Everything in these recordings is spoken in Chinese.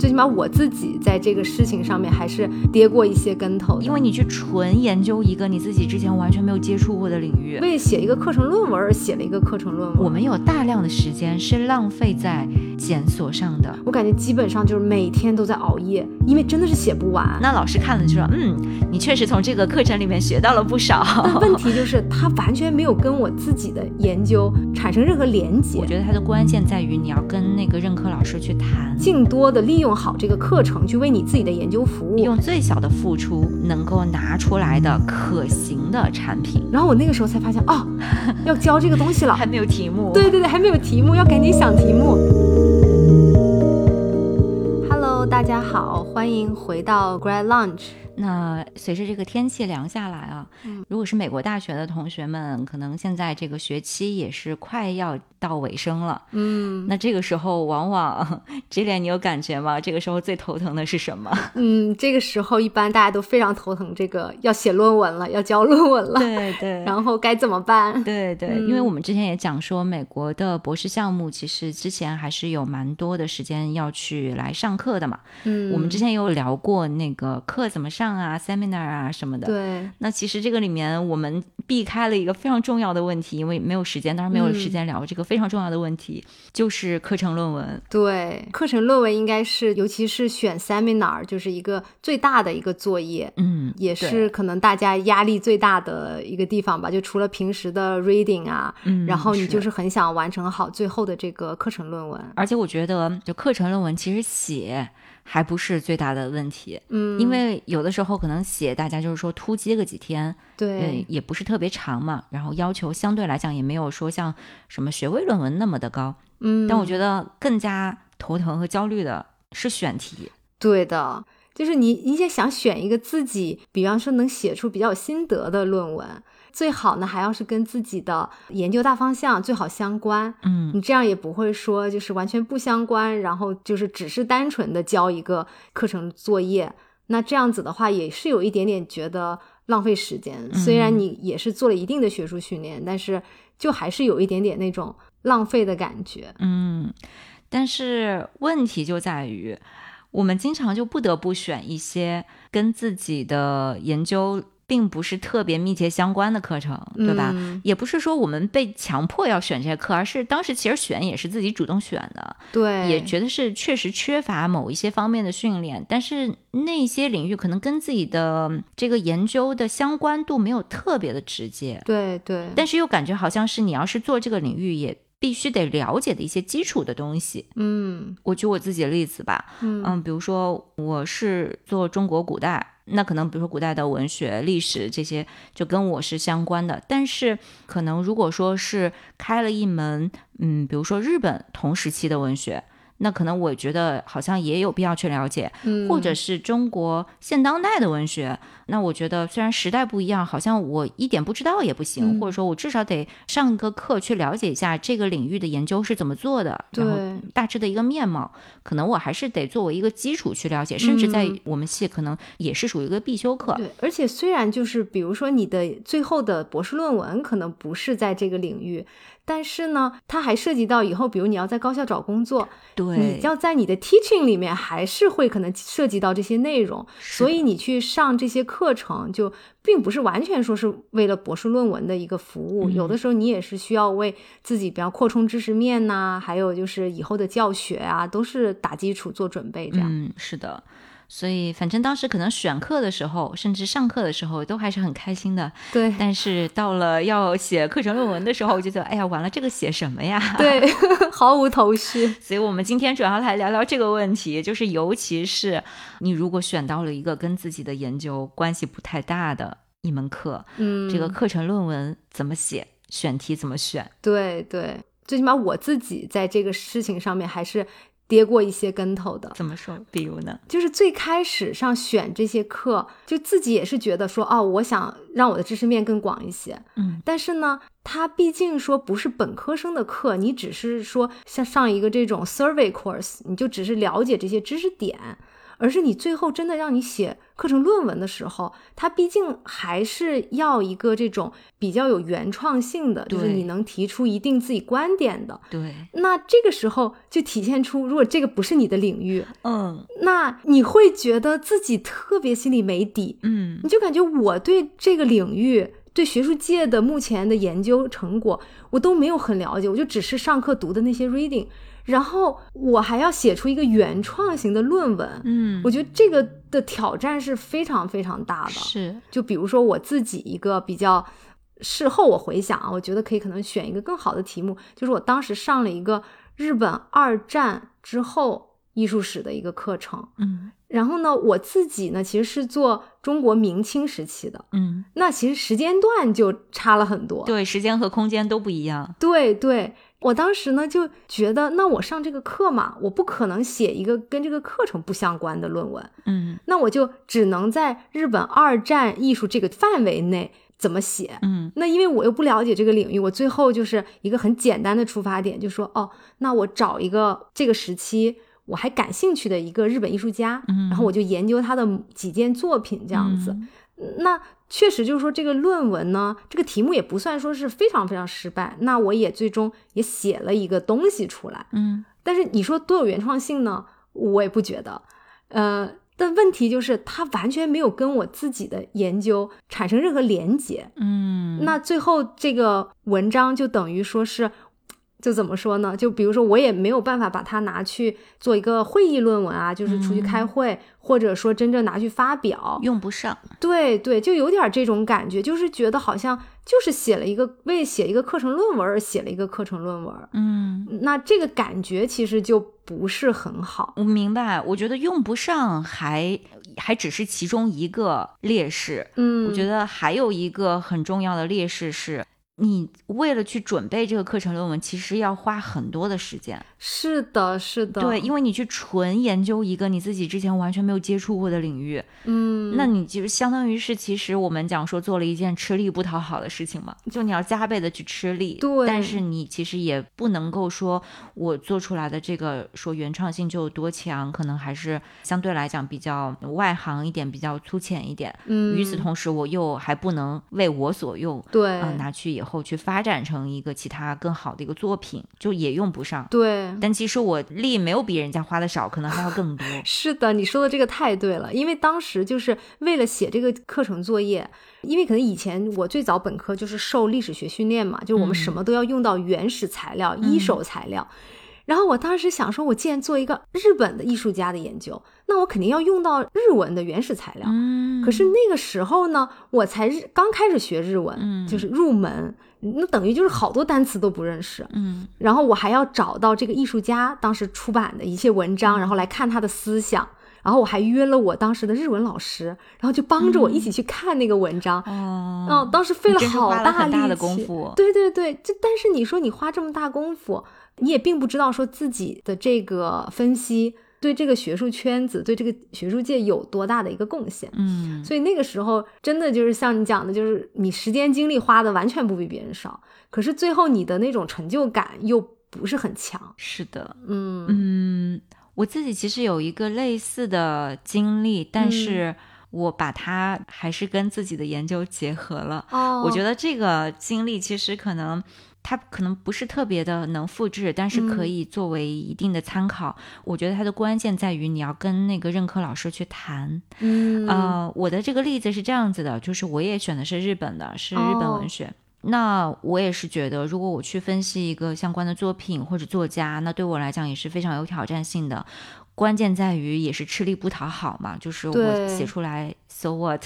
最起码我自己在这个事情上面还是跌过一些跟头，因为你去纯研究一个你自己之前完全没有接触过的领域，为写一个课程论文而写了一个课程论文。我们有大量的时间是浪费在检索上的，我感觉基本上就是每天都在熬夜，因为真的是写不完。那老师看了就说，嗯，你确实从这个课程里面学到了不少。但问题就是 他完全没有跟我自己的研究产生任何连接。我觉得它的关键在于你要跟那个任课老师去谈，尽多的利用好这个课程去为你自己的研究服务，用最小的付出能够拿出来的可行的产品。然后我那个时候才发现，哦，要教这个东西了，还没有题目。对对对，还没有题目，要赶紧想题目。Hello，大家好，欢迎回到 Grad Lunch。那随着这个天气凉下来啊，如果是美国大学的同学们，可能现在这个学期也是快要到尾声了。嗯，那这个时候往往这点你有感觉吗？这个时候最头疼的是什么？嗯，这个时候一般大家都非常头疼，这个要写论文了，要交论文了。对对。然后该怎么办？对对，因为我们之前也讲说，美国的博士项目其实之前还是有蛮多的时间要去来上课的嘛。嗯，我们之前有聊过那个课怎么上。啊，seminar 啊什么的。对，那其实这个里面我们避开了一个非常重要的问题，因为没有时间，当然没有时间聊这个非常重要的问题，就是课程论文。对，课程论文应该是，尤其是选 seminar，就是一个最大的一个作业，嗯，也是可能大家压力最大的一个地方吧。就除了平时的 reading 啊，嗯，然后你就是很想完成好最后的这个课程论文。而且我觉得，就课程论文其实写。还不是最大的问题，嗯，因为有的时候可能写大家就是说突击个几天，对，也不是特别长嘛，然后要求相对来讲也没有说像什么学位论文那么的高，嗯，但我觉得更加头疼和焦虑的是选题，对的，就是你你也想选一个自己，比方说能写出比较有心得的论文。最好呢，还要是跟自己的研究大方向最好相关，嗯，你这样也不会说就是完全不相关，然后就是只是单纯的交一个课程作业，那这样子的话也是有一点点觉得浪费时间。虽然你也是做了一定的学术训练，但是就还是有一点点那种浪费的感觉。嗯，但是问题就在于，我们经常就不得不选一些跟自己的研究。并不是特别密切相关的课程，对吧？也不是说我们被强迫要选这些课，而是当时其实选也是自己主动选的。对，也觉得是确实缺乏某一些方面的训练，但是那些领域可能跟自己的这个研究的相关度没有特别的直接。对对，但是又感觉好像是你要是做这个领域，也必须得了解的一些基础的东西。嗯，我举我自己的例子吧。嗯，比如说我是做中国古代。那可能比如说古代的文学、历史这些就跟我是相关的，但是可能如果说是开了一门，嗯，比如说日本同时期的文学。那可能我觉得好像也有必要去了解，或者是中国现当代的文学。那我觉得虽然时代不一样，好像我一点不知道也不行，或者说我至少得上一个课去了解一下这个领域的研究是怎么做的，然后大致的一个面貌，可能我还是得作为一个基础去了解，甚至在我们系可能也是属于一个必修课。对，而且虽然就是比如说你的最后的博士论文可能不是在这个领域。但是呢，它还涉及到以后，比如你要在高校找工作，对，你要在你的 teaching 里面还是会可能涉及到这些内容，所以你去上这些课程，就并不是完全说是为了博士论文的一个服务，有的时候你也是需要为自己比较扩充知识面呐，还有就是以后的教学啊，都是打基础做准备这样。嗯，是的。所以，反正当时可能选课的时候，甚至上课的时候，都还是很开心的。对。但是到了要写课程论文的时候，我就觉得，哎呀，完了，这个写什么呀？对，毫无头绪。所以我们今天主要来聊聊这个问题，就是尤其是你如果选到了一个跟自己的研究关系不太大的一门课，嗯，这个课程论文怎么写，选题怎么选？对对，最起码我自己在这个事情上面还是。跌过一些跟头的，怎么说？比如呢？就是最开始上选这些课，就自己也是觉得说，哦，我想让我的知识面更广一些。嗯，但是呢，它毕竟说不是本科生的课，你只是说像上一个这种 survey course，你就只是了解这些知识点。而是你最后真的让你写课程论文的时候，它毕竟还是要一个这种比较有原创性的，就是你能提出一定自己观点的。对，那这个时候就体现出，如果这个不是你的领域，嗯，那你会觉得自己特别心里没底，嗯，你就感觉我对这个领域。对学术界的目前的研究成果，我都没有很了解，我就只是上课读的那些 reading，然后我还要写出一个原创型的论文，嗯，我觉得这个的挑战是非常非常大的。是，就比如说我自己一个比较事后我回想啊，我觉得可以可能选一个更好的题目，就是我当时上了一个日本二战之后艺术史的一个课程，嗯。然后呢，我自己呢，其实是做中国明清时期的，嗯，那其实时间段就差了很多，对，时间和空间都不一样。对对，我当时呢就觉得，那我上这个课嘛，我不可能写一个跟这个课程不相关的论文，嗯，那我就只能在日本二战艺术这个范围内怎么写，嗯，那因为我又不了解这个领域，我最后就是一个很简单的出发点，就说，哦，那我找一个这个时期。我还感兴趣的一个日本艺术家，嗯然后我就研究他的几件作品，这样子。那确实就是说，这个论文呢，这个题目也不算说是非常非常失败。那我也最终也写了一个东西出来，嗯。但是你说多有原创性呢？我也不觉得。呃，但问题就是它完全没有跟我自己的研究产生任何连结，嗯。那最后这个文章就等于说是。就怎么说呢？就比如说，我也没有办法把它拿去做一个会议论文啊，就是出去开会，或者说真正拿去发表，用不上。对对，就有点这种感觉，就是觉得好像就是写了一个为写一个课程论文而写了一个课程论文。嗯，那这个感觉其实就不是很好。我明白，我觉得用不上还还只是其中一个劣势。嗯，我觉得还有一个很重要的劣势是。你为了去准备这个课程论文，其实要花很多的时间。是的，是的，对，因为你去纯研究一个你自己之前完全没有接触过的领域，嗯，那你就相当于是，其实我们讲说做了一件吃力不讨好的事情嘛，就你要加倍的去吃力，对，但是你其实也不能够说我做出来的这个说原创性就有多强，可能还是相对来讲比较外行一点，比较粗浅一点。嗯，与此同时，我又还不能为我所用，对，啊拿去以后去发展成一个其他更好的一个作品，就也用不上，对。但其实我力没有比人家花的少，可能还要更多。是的，你说的这个太对了。因为当时就是为了写这个课程作业，因为可能以前我最早本科就是受历史学训练嘛，就是我们什么都要用到原始材料、一手材料。然后我当时想说，我既然做一个日本的艺术家的研究，那我肯定要用到日文的原始材料。嗯。可是那个时候呢，我才日刚开始学日文，就是入门。那等于就是好多单词都不认识，嗯，然后我还要找到这个艺术家当时出版的一些文章，然后来看他的思想，然后我还约了我当时的日文老师，然后就帮着我一起去看那个文章，哦，当时费了好大力的功夫，对对对，就但是你说你花这么大功夫，你也并不知道说自己的这个分析。对这个学术圈子，对这个学术界有多大的一个贡献？嗯，所以那个时候真的就是像你讲的，就是你时间精力花的完全不比别人少，可是最后你的那种成就感又不是很强。是的，嗯嗯，我自己其实有一个类似的经历，但是我把它还是跟自己的研究结合了。哦，我觉得这个经历其实可能。它可能不是特别的能复制，但是可以作为一定的参考。我觉得它的关键在于你要跟那个任课老师去谈。嗯，呃，我的这个例子是这样子的，就是我也选的是日本的，是日本文学。那我也是觉得，如果我去分析一个相关的作品或者作家，那对我来讲也是非常有挑战性的。关键在于也是吃力不讨好嘛，就是我写出来。So what？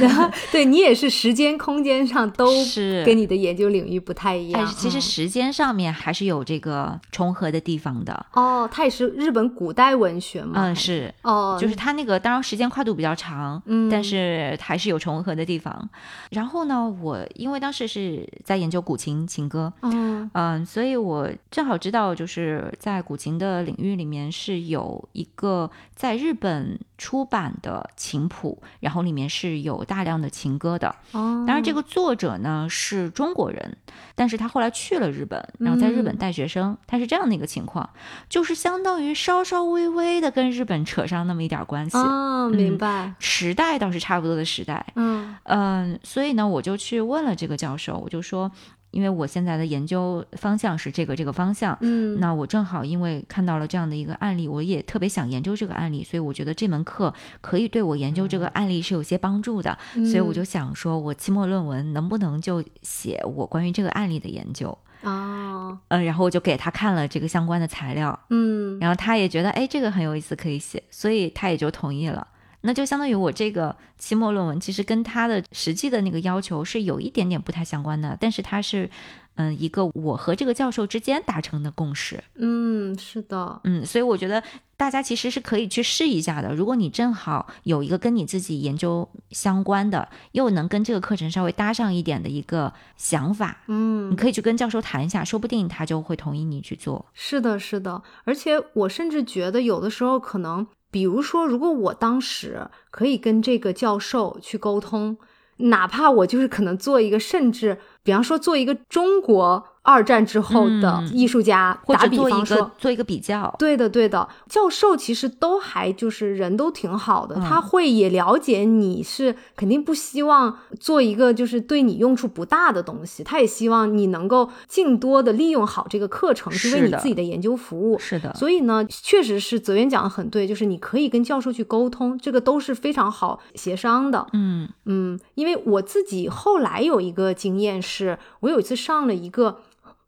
对你也是时间、空间上都是跟你的研究领域不太一样。是其实时间上面还是有这个重合的地方的。哦，它也是日本古代文学嘛？嗯，是。哦，就是它那个，当然时间跨度比较长，嗯，但是还是有重合的地方。然后呢，我因为当时是在研究古琴琴歌，嗯嗯，所以我正好知道，就是在古琴的领域里面是有。一个在日本出版的琴谱，然后里面是有大量的情歌的。哦，当然这个作者呢是中国人，但是他后来去了日本，然后在日本带学生，他是这样的一个情况，就是相当于稍稍微微的跟日本扯上那么一点关系。哦，明白。时代倒是差不多的时代。嗯嗯，所以呢，我就去问了这个教授，我就说。因为我现在的研究方向是这个这个方向，嗯，那我正好因为看到了这样的一个案例，我也特别想研究这个案例，所以我觉得这门课可以对我研究这个案例是有些帮助的，所以我就想说，我期末论文能不能就写我关于这个案例的研究哦？嗯，然后我就给他看了这个相关的材料，嗯，然后他也觉得哎这个很有意思，可以写，所以他也就同意了。那就相当于我这个期末论文，其实跟他的实际的那个要求是有一点点不太相关的，但是他是，嗯，一个我和这个教授之间达成的共识。嗯，是的，嗯，所以我觉得大家其实是可以去试一下的。如果你正好有一个跟你自己研究相关的，又能跟这个课程稍微搭上一点的一个想法，嗯，你可以去跟教授谈一下，说不定他就会同意你去做。是的，是的，而且我甚至觉得有的时候可能。比如说，如果我当时可以跟这个教授去沟通，哪怕我就是可能做一个，甚至比方说做一个中国。二战之后的艺术家，打比方说做一个比较，对的对的，教授其实都还就是人都挺好的，他会也了解你是肯定不希望做一个就是对你用处不大的东西，他也希望你能够尽多的利用好这个课程，去为你自己的研究服务。是的，所以呢，确实是泽源讲的很对，就是你可以跟教授去沟通，这个都是非常好协商的。嗯嗯，因为我自己后来有一个经验是，我有一次上了一个。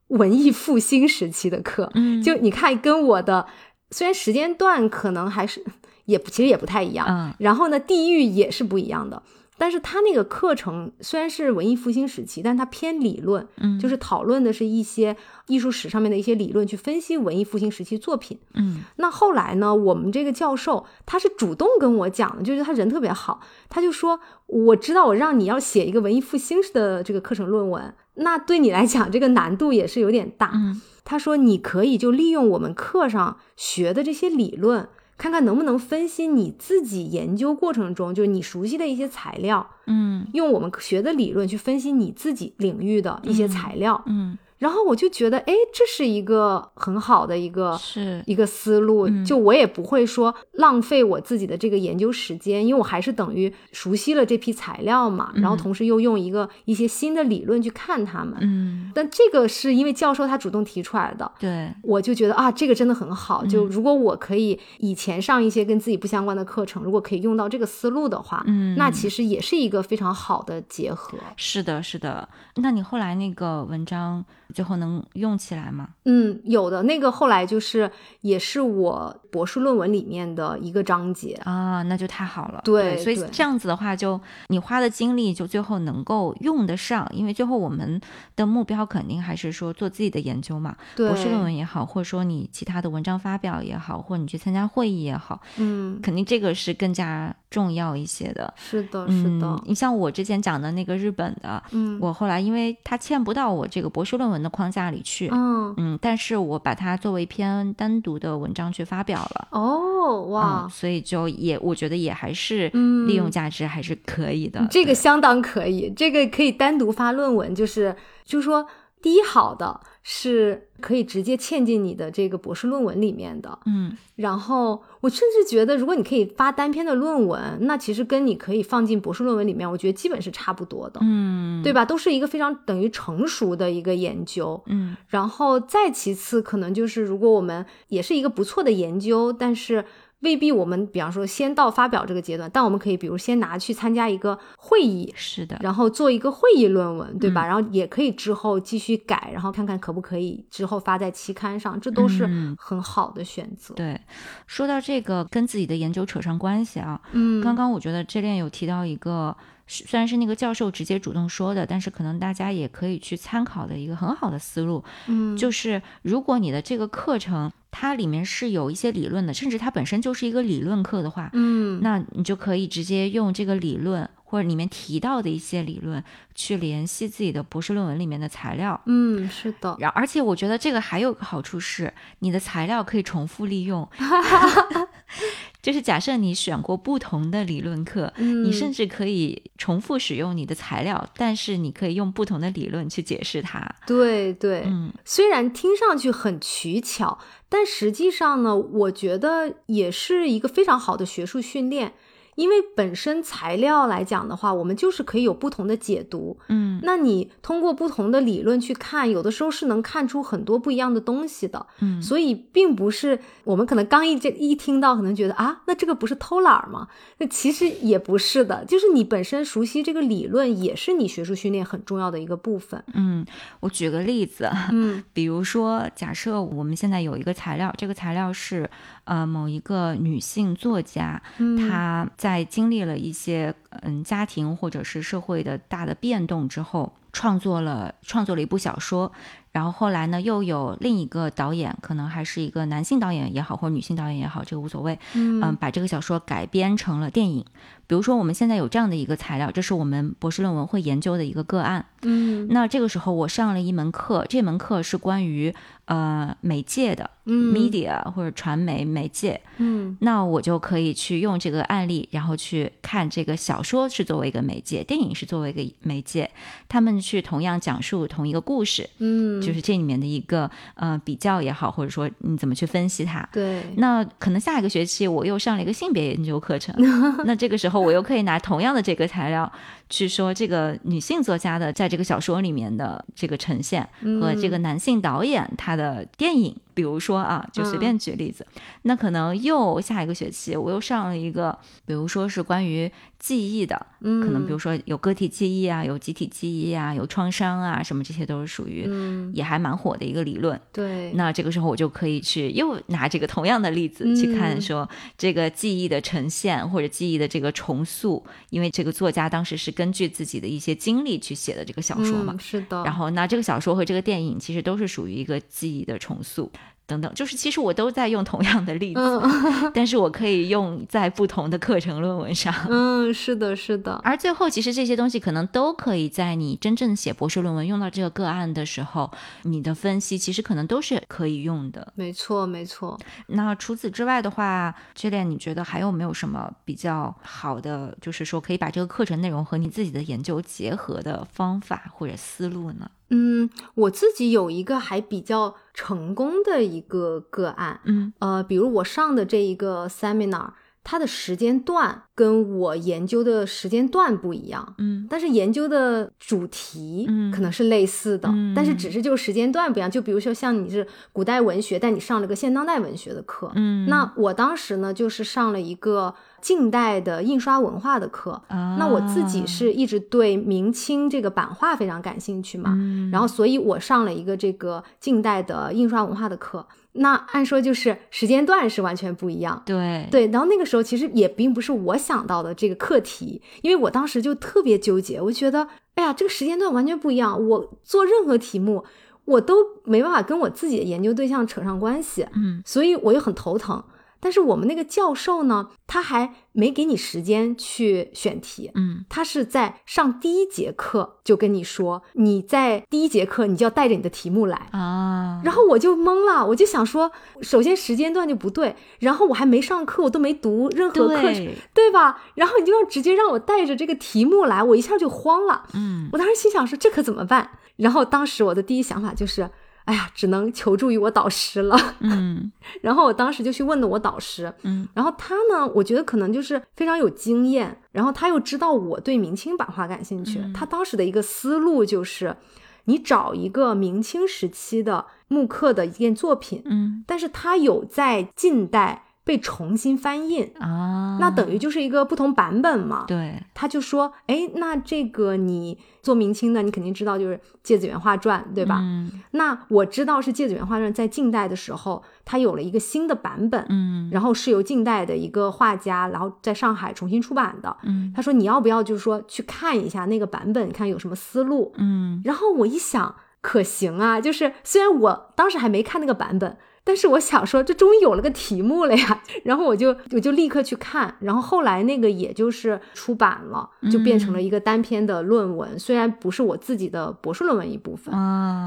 文艺复兴时期的课，嗯，就你看，跟我的虽然时间段可能还是也其实也不太一样，嗯，然后呢，地域也是不一样的。但是他那个课程虽然是文艺复兴时期，但他偏理论，嗯，就是讨论的是一些艺术史上面的一些理论，去分析文艺复兴时期作品，嗯。那后来呢，我们这个教授他是主动跟我讲的，就是他人特别好，他就说我知道我让你要写一个文艺复兴的这个课程论文。那对你来讲，这个难度也是有点大。嗯，他说你可以就利用我们课上学的这些理论，看看能不能分析你自己研究过程中就是你熟悉的一些材料。嗯，用我们学的理论去分析你自己领域的一些材料。嗯。然后我就觉得，哎，这是一个很好的一个是一个思路，就我也不会说浪费我自己的这个研究时间，因为我还是等于熟悉了这批材料嘛，然后同时又用一个一些新的理论去看他们。嗯，但这个是因为教授他主动提出来的，对，我就觉得啊，这个真的很好。就如果我可以以前上一些跟自己不相关的课程，如果可以用到这个思路的话，嗯，那其实也是一个非常好的结合。是的，是的。那你后来那个文章？最后能用起来吗？嗯，有的那个后来就是也是我博士论文里面的一个章节啊，那就太好了。对，所以这样子的话，就你花的精力就最后能够用得上，因为最后我们的目标肯定还是说做自己的研究嘛。博士论文也好，或者说你其他的文章发表也好，或者你去参加会议也好，嗯，肯定这个是更加重要一些的。是的，是的。你像我之前讲的那个日本的，嗯，我后来因为他欠不到我这个博士论文。的框架里去，嗯嗯，但是我把它作为一篇单独的文章去发表了，哦哇，所以就也我觉得也还是利用价值还是可以的，这个相当可以，这个可以单独发论文，就是就说。第一，好的是可以直接嵌进你的这个博士论文里面的，嗯，然后我甚至觉得，如果你可以发单篇的论文，那其实跟你可以放进博士论文里面，我觉得基本是差不多的，嗯，对吧？都是一个非常等于成熟的一个研究，嗯，然后再其次，可能就是如果我们也是一个不错的研究，但是。未必我们，比方说先到发表这个阶段，但我们可以，比如先拿去参加一个会议，是的，然后做一个会议论文，对吧？然后也可以之后继续改，然后看看可不可以之后发在期刊上，这都是很好的选择。对，说到这个跟自己的研究扯上关系啊，嗯，刚刚我觉得这恋有提到一个，虽然是那个教授直接主动说的，但是可能大家也可以去参考的一个很好的思路，嗯，就是如果你的这个课程。它里面是有一些理论的，甚至它本身就是一个理论课的话，嗯，那你就可以直接用这个理论或者里面提到的一些理论去联系自己的博士论文里面的材料，嗯，是的。然而且我觉得这个还有个好处是，你的材料可以重复利用。就是假设你选过不同的理论课，你甚至可以重复使用你的材料，但是你可以用不同的理论去解释它。对对，嗯，虽然听上去很取巧，但实际上呢，我觉得也是一个非常好的学术训练。因为本身材料来讲的话，我们就是可以有不同的解读，嗯，那你通过不同的理论去看，有的时候是能看出很多不一样的东西的，嗯，所以并不是我们可能刚一这一听到，可能觉得啊，那这个不是偷懒吗？那其实也不是的，就是你本身熟悉这个理论，也是你学术训练很重要的一个部分。嗯，我举个例子，嗯，比如说，假设我们现在有一个材料，这个材料是呃某一个女性作家，她。在经历了一些嗯家庭或者是社会的大的变动之后，创作了创作了一部小说，然后后来呢又有另一个导演，可能还是一个男性导演也好，或者女性导演也好，这个无所谓，嗯，把这个小说改编成了电影。比如说我们现在有这样的一个材料，这是我们博士论文会研究的一个个案，嗯，那这个时候我上了一门课，这门课是关于呃媒介的。media 或者传媒媒介，嗯，那我就可以去用这个案例，然后去看这个小说是作为一个媒介，电影是作为一个媒介，他们去同样讲述同一个故事，嗯，就是这里面的一个呃比较也好，或者说你怎么去分析它，对。那可能下一个学期我又上了一个性别研究课程，那这个时候我又可以拿同样的这个材料去说这个女性作家的在这个小说里面的这个呈现和这个男性导演他的电影。比如说啊，就随便举例子，那可能又下一个学期我又上了一个，比如说是关于记忆的，嗯，可能比如说有个体记忆啊，有集体记忆啊，有创伤啊，什么这些都是属于，也还蛮火的一个理论。对，那这个时候我就可以去又拿这个同样的例子去看，说这个记忆的呈现或者记忆的这个重塑，因为这个作家当时是根据自己的一些经历去写的这个小说嘛，是的。然后那这个小说和这个电影其实都是属于一个记忆的重塑。等等，就是其实我都在用同样的例子，但是我可以用在不同的课程论文上。嗯，是的，是的。而最后，其实这些东西可能都可以在你真正写博士论文用到这个个案的时候，你的分析其实可能都是可以用的。没错，没错。那除此之外的话这点你觉得还有没有什么比较好的，就是说可以把这个课程内容和你自己的研究结合的方法或者思路呢？嗯，我自己有一个还比较成功的一个个案，嗯，呃，比如我上的这一个 seminar，它的时间段跟我研究的时间段不一样，嗯，但是研究的主题可能是类似的，但是只是就时间段不一样。就比如说像你是古代文学，但你上了个现当代文学的课，嗯，那我当时呢就是上了一个。近代的印刷文化的课，那我自己是一直对明清这个版画非常感兴趣嘛，然后所以我上了一个这个近代的印刷文化的课。那按说就是时间段是完全不一样，对对。然后那个时候其实也并不是我想到的这个课题，因为我当时就特别纠结，我觉得哎呀，这个时间段完全不一样，我做任何题目我都没办法跟我自己的研究对象扯上关系，嗯，所以我又很头疼。但是我们那个教授呢，他还没给你时间去选题，嗯，他是在上第一节课就跟你说，你在第一节课你就要带着你的题目来啊，然后我就懵了，我就想说，首先时间段就不对，然后我还没上课，我都没读任何课程，对吧？然后你就要直接让我带着这个题目来，我一下就慌了，嗯，我当时心想说这可怎么办？然后当时我的第一想法就是。哎呀，只能求助于我导师了。嗯，然后我当时就去问的我导师。嗯，然后他呢，我觉得可能就是非常有经验，然后他又知道我对明清版画感兴趣。他当时的一个思路就是，你找一个明清时期的木刻的一件作品，嗯，但是他有在近代。被重新翻印啊，那等于就是一个不同版本嘛。对，他就说，哎，那这个你做明清的，你肯定知道就是《芥子园画传》，对吧？嗯，那我知道是《芥子园画传》在近代的时候，它有了一个新的版本，嗯，然后是由近代的一个画家，然后在上海重新出版的。嗯，他说你要不要就是说去看一下那个版本，看有什么思路？嗯，然后我一想，可行啊，就是虽然我当时还没看那个版本。但是我想说，这终于有了个题目了呀，然后我就我就立刻去看，然后后来那个也就是出版了，就变成了一个单篇的论文，虽然不是我自己的博士论文一部分，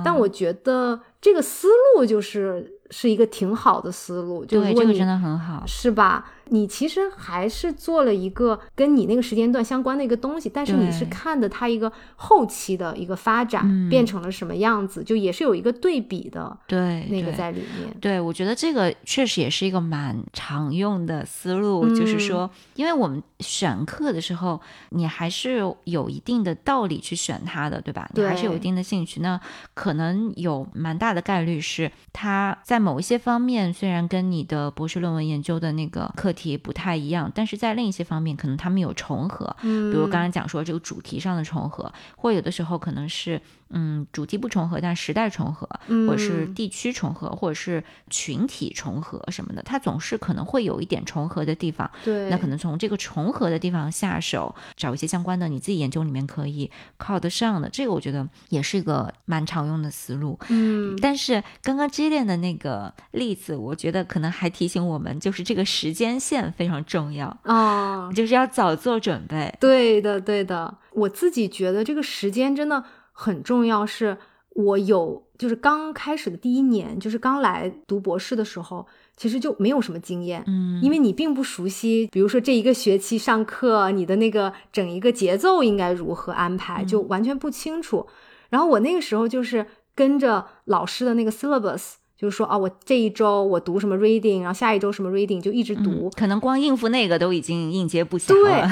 但我觉得这个思路就是是一个挺好的思路，就对，这个真的很好，是吧？你其实还是做了一个跟你那个时间段相关的一个东西，但是你是看的它一个后期的一个发展变成了什么样子，就也是有一个对比的，对那个在里面。对，我觉得这个确实也是一个蛮常用的思路，就是说，因为我们选课的时候，你还是有一定的道理去选它的，对吧？你还是有一定的兴趣，那可能有蛮大的概率是它在某一些方面虽然跟你的博士论文研究的那个课题不太一样，但是在另一些方面可能他们有重合，嗯，比如刚刚讲说这个主题上的重合，或有的时候可能是。嗯，主题不重合，但时代重合，或者是地区重合，或者是群体重合什么的，它总是可能会有一点重合的地方。对，那可能从这个重合的地方下手，找一些相关的，你自己研究里面可以靠得上的，这个我觉得也是一个蛮常用的思路。嗯，但是刚刚 j i l i a n 的那个例子，我觉得可能还提醒我们，就是这个时间线非常重要哦，就是要早做准备。对的，对的，我自己觉得这个时间真的。很重要，是我有就是刚开始的第一年，就是刚来读博士的时候，其实就没有什么经验，嗯，因为你并不熟悉，比如说这一个学期上课，你的那个整一个节奏应该如何安排，就完全不清楚。然后我那个时候就是跟着老师的那个 syllabus。就是说啊，我这一周我读什么 reading，然后下一周什么 reading 就一直读，可能光应付那个都已经应接不暇了。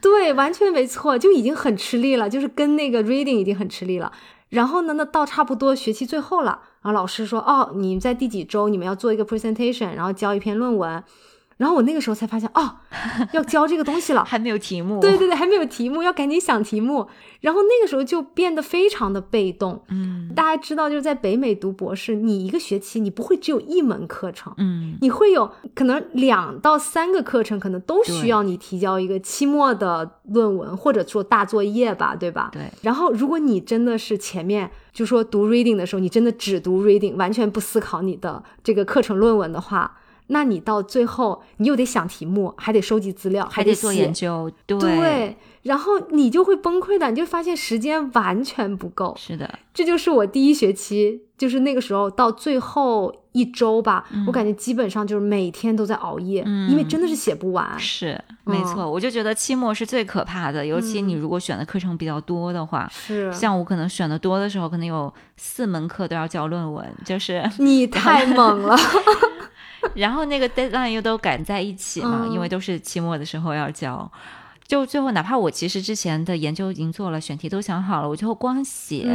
对，对，完全没错，就已经很吃力了，就是跟那个 reading 已经很吃力了。然后呢，那到差不多学期最后了，然后老师说，哦，你在第几周你们要做一个 presentation，然后交一篇论文。然后我那个时候才发现，哦，要 教这个东西了，还没有题目。对对对，还没有题目，要赶紧想题目。然后那个时候就变得非常的被动。嗯，大家知道，就是在北美读博士，你一个学期你不会只有一门课程，嗯，你会有可能两到三个课程，可能都需要你提交一个期末的论文或者做大作业吧，对吧？对。然后如果你真的是前面就说读 reading 的时候，你真的只读 reading，完全不思考你的这个课程论文的话。那你到最后，你又得想题目，还得收集资料，还得做研究，对，然后你就会崩溃的，你就发现时间完全不够。是的，这就是我第一学期，就是那个时候到最后一周吧，我感觉基本上就是每天都在熬夜，因为真的是写不完。是，没错，我就觉得期末是最可怕的，尤其你如果选的课程比较多的话，是，像我可能选的多的时候，可能有四门课都要交论文，就是你太猛了。然后那个 deadline 又都赶在一起嘛，因为都是期末的时候要交。就最后，哪怕我其实之前的研究已经做了，选题都想好了，我最后光写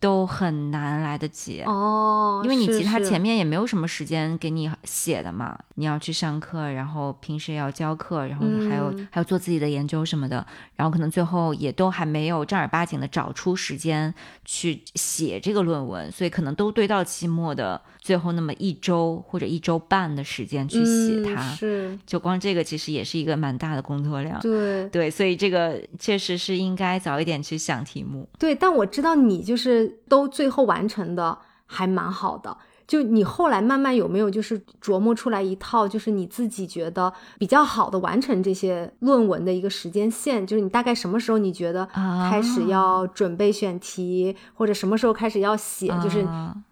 都很难来得及哦。因为你其他前面也没有什么时间给你写的嘛，你要去上课，然后平时要教课，然后还有还有做自己的研究什么的，然后可能最后也都还没有正儿八经的找出时间去写这个论文，所以可能都堆到期末的最后那么一周或者一周半的时间去写它。是，就光这个其实也是一个蛮大的工作量。对。对，所以这个确实是应该早一点去想题目。对，但我知道你就是都最后完成的还蛮好的。就你后来慢慢有没有就是琢磨出来一套，就是你自己觉得比较好的完成这些论文的一个时间线？就是你大概什么时候你觉得开始要准备选题，或者什么时候开始要写？就是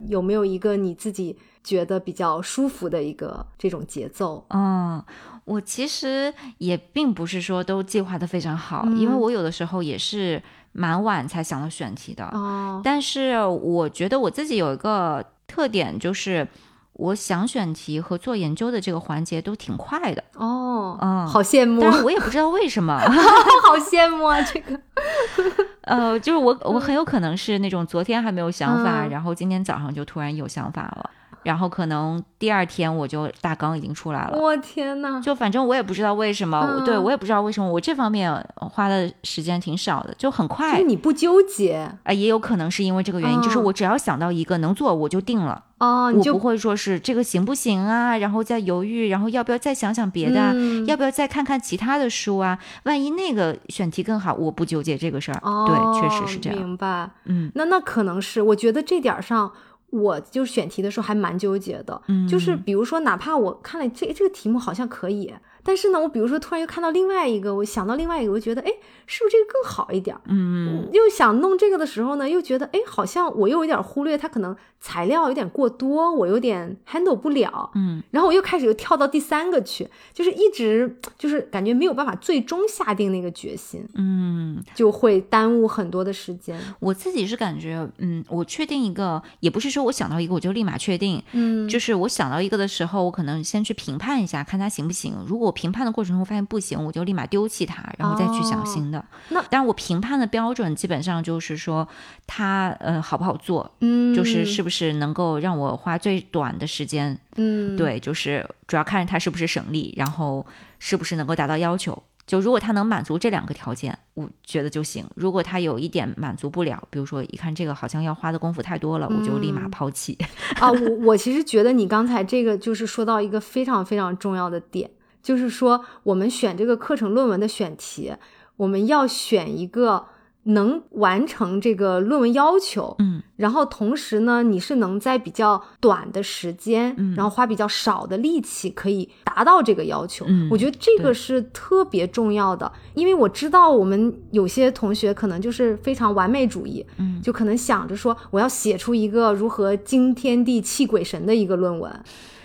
有没有一个你自己觉得比较舒服的一个这种节奏？嗯。我其实也并不是说都计划的非常好，因为我有的时候也是蛮晚才想到选题的。哦，但是我觉得我自己有一个特点，就是我想选题和做研究的这个环节都挺快的。哦，嗯，好羡慕。但是我也不知道为什么，好羡慕啊！这个，呃，就是我我很有可能是那种昨天还没有想法，然后今天早上就突然有想法了。然后可能第二天我就大纲已经出来了。我天呐，就反正我也不知道为什么，对我也不知道为什么，我这方面花的时间挺少的，就很快。就你不纠结啊，也有可能是因为这个原因，就是我只要想到一个能做，我就定了。哦，我不会说是这个行不行啊，然后再犹豫，然后要不要再想想别的，要不要再看看其他的书啊？万一那个选题更好，我不纠结这个事儿。哦，对，确实是这样。明白。嗯，那那可能是，我觉得这点上。我就选题的时候还蛮纠结的，就是比如说，哪怕我看了这这个题目好像可以，但是呢，我比如说突然又看到另外一个，我想到另外一个，我觉得哎，是不是这个更好一点？嗯，又想弄这个的时候呢，又觉得哎，好像我又有点忽略它，可能材料有点过多，我有点 handle 不了。嗯，然后我又开始又跳到第三个去，就是一直就是感觉没有办法最终下定那个决心。嗯，就会耽误很多的时间。我自己是感觉，嗯，我确定一个，也不是说我想到一个我就立马确定，嗯，就是我想到一个的时候，我可能先去评判一下，看它行不行。如果评判的过程中发现不行，我就立马丢弃它，然后再去想新的。那但是我评判的标准基本上就是说它呃好不好做，嗯，就是是不是能够让我花最短的时间，嗯，对，就是主要看它是不是省力，然后是不是能够达到要求。就如果它能满足这两个条件，我觉得就行。如果它有一点满足不了，比如说一看这个好像要花的功夫太多了，我就立马抛弃。啊，我我其实觉得你刚才这个就是说到一个非常非常重要的点，就是说我们选这个课程论文的选题，我们要选一个。能完成这个论文要求，嗯，然后同时呢，你是能在比较短的时间，嗯，然后花比较少的力气，可以达到这个要求。嗯，我觉得这个是特别重要的，因为我知道我们有些同学可能就是非常完美主义，嗯，就可能想着说我要写出一个如何惊天地泣鬼神的一个论文。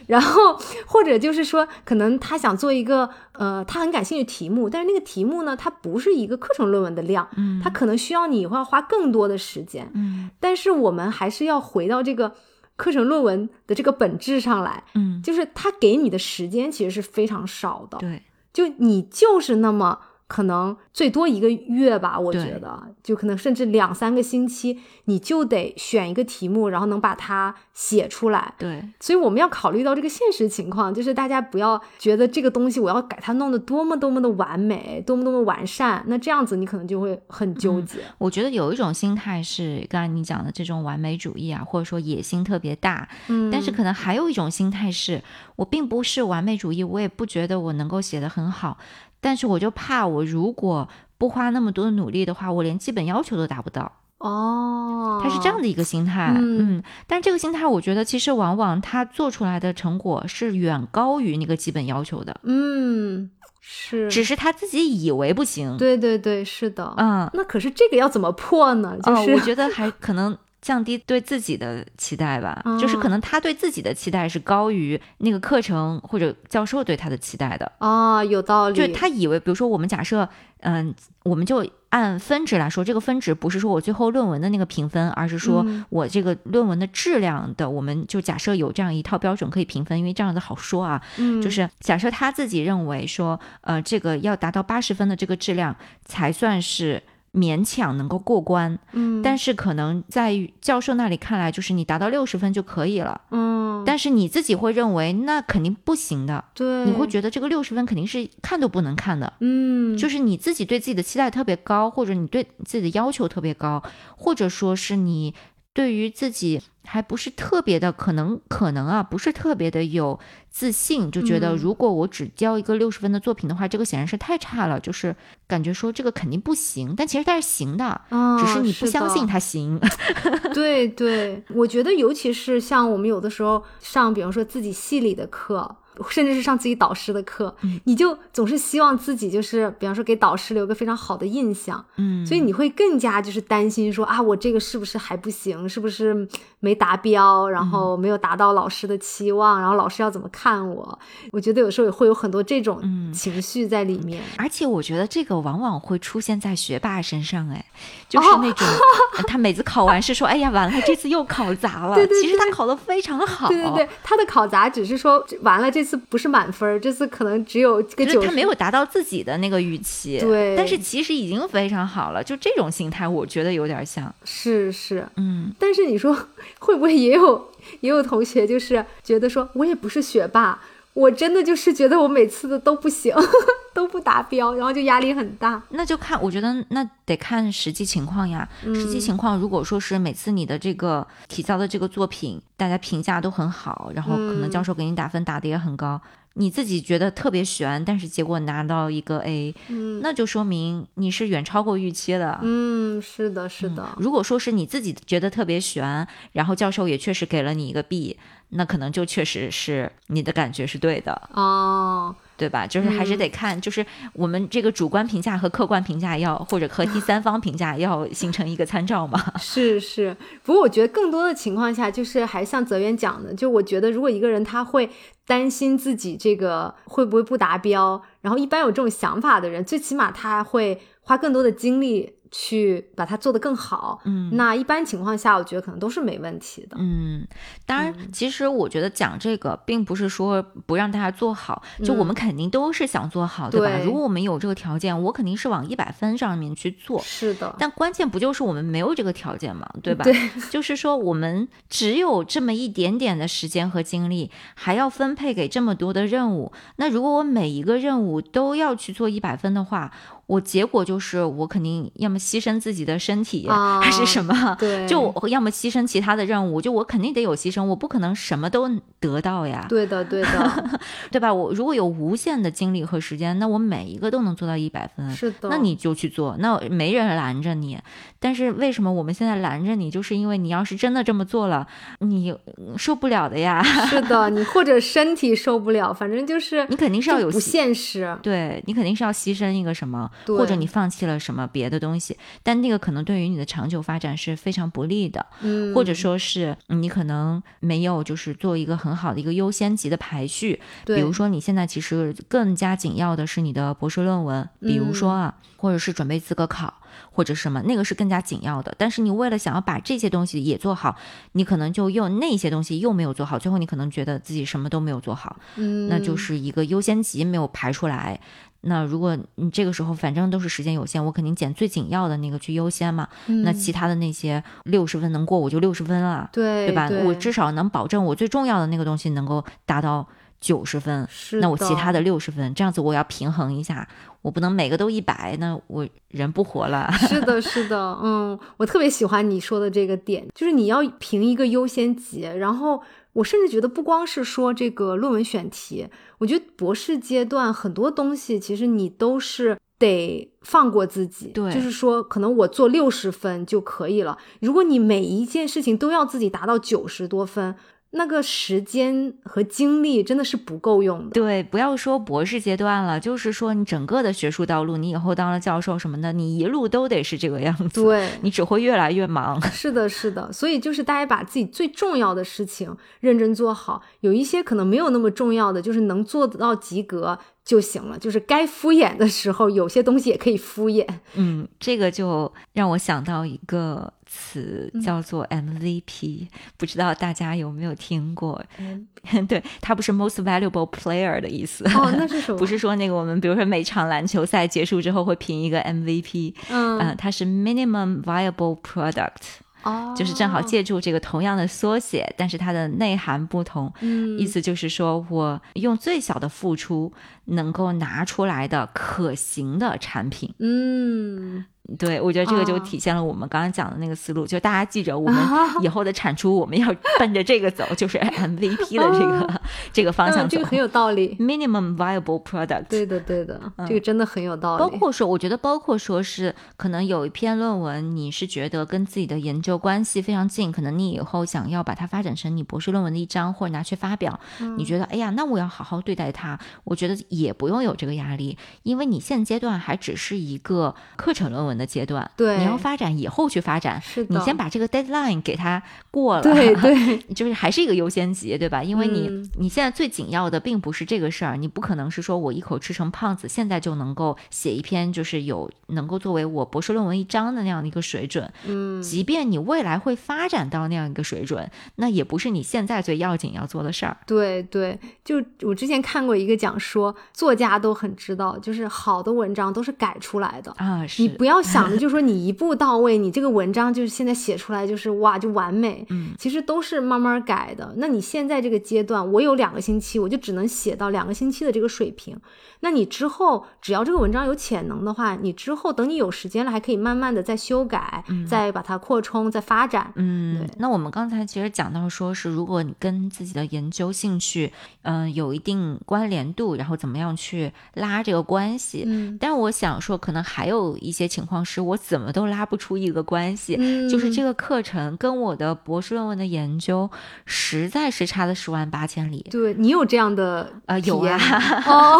然后，或者就是说，可能他想做一个，呃，他很感兴趣题目，但是那个题目呢，它不是一个课程论文的量，嗯，它可能需要你以后要花更多的时间，嗯，但是我们还是要回到这个课程论文的这个本质上来，嗯，就是他给你的时间其实是非常少的，对，就你就是那么。可能最多一个月吧，我觉得就可能甚至两三个星期，你就得选一个题目，然后能把它写出来。对，所以我们要考虑到这个现实情况，就是大家不要觉得这个东西我要给它弄得多么多么的完美，多么多么完善，那这样子你可能就会很纠结。我觉得有一种心态是刚才你讲的这种完美主义啊，或者说野心特别大。嗯，但是可能还有一种心态是，我并不是完美主义，我也不觉得我能够写得很好。但是我就怕，我如果不花那么多的努力的话，我连基本要求都达不到。哦，他是这样的一个心态，嗯，但是这个心态，我觉得其实往往他做出来的成果是远高于那个基本要求的。嗯，是，只是他自己以为不行。对对对，是的。嗯，那可是这个要怎么破呢？就是我觉得还可能。降低对自己的期待吧，就是可能他对自己的期待是高于那个课程或者教授对他的期待的哦，有道理。就他以为，比如说我们假设，嗯，我们就按分值来说，这个分值不是说我最后论文的那个评分，而是说我这个论文的质量的，我们就假设有这样一套标准可以评分，因为这样子好说啊。嗯，就是假设他自己认为说，呃，这个要达到八十分的这个质量才算是。勉强能够过关，嗯，但是可能在教授那里看来，就是你达到六十分就可以了，嗯，但是你自己会认为那肯定不行的，对，你会觉得这个六十分肯定是看都不能看的，嗯，就是你自己对自己的期待特别高，或者你对自己的要求特别高，或者说是你对于自己。还不是特别的，可能可能啊，不是特别的有自信，就觉得如果我只交一个六十分的作品的话，这个显然是太差了，就是感觉说这个肯定不行。但其实它是行的，只是你不相信它行。对对，我觉得尤其是像我们有的时候上，比方说自己系里的课。甚至是上自己导师的课，你就总是希望自己就是，比方说给导师留个非常好的印象，嗯，所以你会更加就是担心说啊，我这个是不是还不行，是不是没达标，然后没有达到老师的期望，然后老师要怎么看我？我觉得有时候也会有很多这种情绪在里面，而且我觉得这个往往会出现在学霸身上，哎，就是那种 他每次考完试说，哎呀，完了，这次又考砸了，对对，其实他考的非常好，对对对，他的考砸只是说完了这。这次不是满分，这次可能只有个九，他没有达到自己的那个预期。对，但是其实已经非常好了。就这种心态，我觉得有点像。是是，嗯。但是你说会不会也有也有同学就是觉得说我也不是学霸。我真的就是觉得我每次的都不行，都不达标，然后就压力很大。那就看，我觉得那得看实际情况呀。实际情况，如果说是每次你的这个体操的这个作品，大家评价都很好，然后可能教授给你打分打的也很高，你自己觉得特别悬，但是结果拿到一个 A，嗯，那就说明你是远超过预期的。嗯，是的，是的。如果说是你自己觉得特别悬，然后教授也确实给了你一个 B。那可能就确实是你的感觉是对的哦，对吧？就是还是得看，就是我们这个主观评价和客观评价要，或者和第三方评价要形成一个参照嘛。是是，不过我觉得更多的情况下，就是还像泽源讲的，就我觉得如果一个人他会担心自己这个会不会不达标，然后一般有这种想法的人，最起码他会花更多的精力。去把它做得更好，嗯，那一般情况下，我觉得可能都是没问题的，嗯，当然，其实我觉得讲这个并不是说不让大家做好，就我们肯定都是想做好，对吧？如果我们有这个条件，我肯定是往一百分上面去做，是的。但关键不就是我们没有这个条件嘛？对吧？对，就是说我们只有这么一点点的时间和精力，还要分配给这么多的任务，那如果我每一个任务都要去做一百分的话。我结果就是我肯定要么牺牲自己的身体，还是什么？对，就要么牺牲其他的任务，就我肯定得有牺牲，我不可能什么都得到呀。对的，对的，对吧？我如果有无限的精力和时间，那我每一个都能做到一百分。是的，那你就去做，那没人拦着你。但是为什么我们现在拦着你？就是因为你要是真的这么做了，你受不了的呀。是的，你或者身体受不了，反正就是你肯定是要有不现实。对你肯定是要牺牲一个什么。或者你放弃了什么别的东西，但那个可能对于你的长久发展是非常不利的，嗯，或者说是你可能没有就是做一个很好的一个优先级的排序，比如说你现在其实更加紧要的是你的博士论文，比如说啊，或者是准备资格考或者什么，那个是更加紧要的，但是你为了想要把这些东西也做好，你可能就又那些东西又没有做好，最后你可能觉得自己什么都没有做好，嗯，那就是一个优先级没有排出来。那如果你这个时候反正都是时间有限，我肯定捡最紧要的那个去优先嘛。那其他的那些六十分能过我就六十分了，对对吧？我至少能保证我最重要的那个东西能够达到九十分。那我其他的六十分，这样子我要平衡一下，我不能每个都一百，那我人不活了。是的，是的，嗯，我特别喜欢你说的这个点，就是你要评一个优先级，然后。我甚至觉得，不光是说这个论文选题，我觉得博士阶段很多东西，其实你都是得放过自己。对，就是说，可能我做六十分就可以了。如果你每一件事情都要自己达到九十多分。那个时间和精力真的是不够用的。对，不要说博士阶段了，就是说你整个的学术道路，你以后当了教授什么的，你一路都得是这个样子。对，你只会越来越忙。是的，是的。所以就是大家把自己最重要的事情认真做好，有一些可能没有那么重要的，就是能做到及格。就行了，就是该敷衍的时候，有些东西也可以敷衍。嗯，这个就让我想到一个词，叫做 MVP，不知道大家有没有听过？嗯对，它不是 Most Valuable Player 的意思。哦，那是什 么？不是说那个我们，比如说每场篮球赛结束之后会评一个 MVP。嗯，它是 Minimum Viable Product。哦，就是正好借助这个同样的缩写，但是它的内涵不同。嗯，意思就是说我用最小的付出能够拿出来的可行的产品。嗯。对，我觉得这个就体现了我们刚刚讲的那个思路，就大家记着，我们 以后的产出我们要奔着这个走，就是 MVP 的这个这个方向走。这个很有道理，Minimum Viable Product。对的，对的，这个真的很有道理。包括说，我觉得包括说是可能有一篇论文，你是觉得跟自己的研究关系非常近，可能你以后想要把它发展成你博士论文的一章，或者拿去发表，你觉得哎呀，那我要好好对待它。我觉得也不用有这个压力，因为你现阶段还只是一个课程论文。的阶段，对，你要发展以后去发展，是你先把这个 deadline 给它过了，对对，就是还是一个优先级，对吧？因为你你现在最紧要的并不是这个事儿，你不可能是说我一口吃成胖子，现在就能够写一篇就是有能够作为我博士论文一章的那样的一个水准，嗯，即便你未来会发展到那样一个水准，那也不是你现在最要紧要做的事儿。对对，就我之前看过一个讲说，作家都很知道，就是好的文章都是改出来的啊，你不要。想着 就是说你一步到位，你这个文章就是现在写出来就是哇就完美，嗯，其实都是慢慢改的。那你现在这个阶段，我有两个星期，我就只能写到两个星期的这个水平。那你之后只要这个文章有潜能的话，你之后等你有时间了，还可以慢慢的再修改，再把它扩充、再发展。嗯，对那我们刚才其实讲到说是，如果你跟自己的研究兴趣，嗯，有一定关联度，然后怎么样去拉这个关系？嗯，但是我想说，可能还有一些情况。是我怎么都拉不出一个关系，就是这个课程跟我的博士论文的研究实在是差了十万八千里。对你有这样的呃有啊？哦，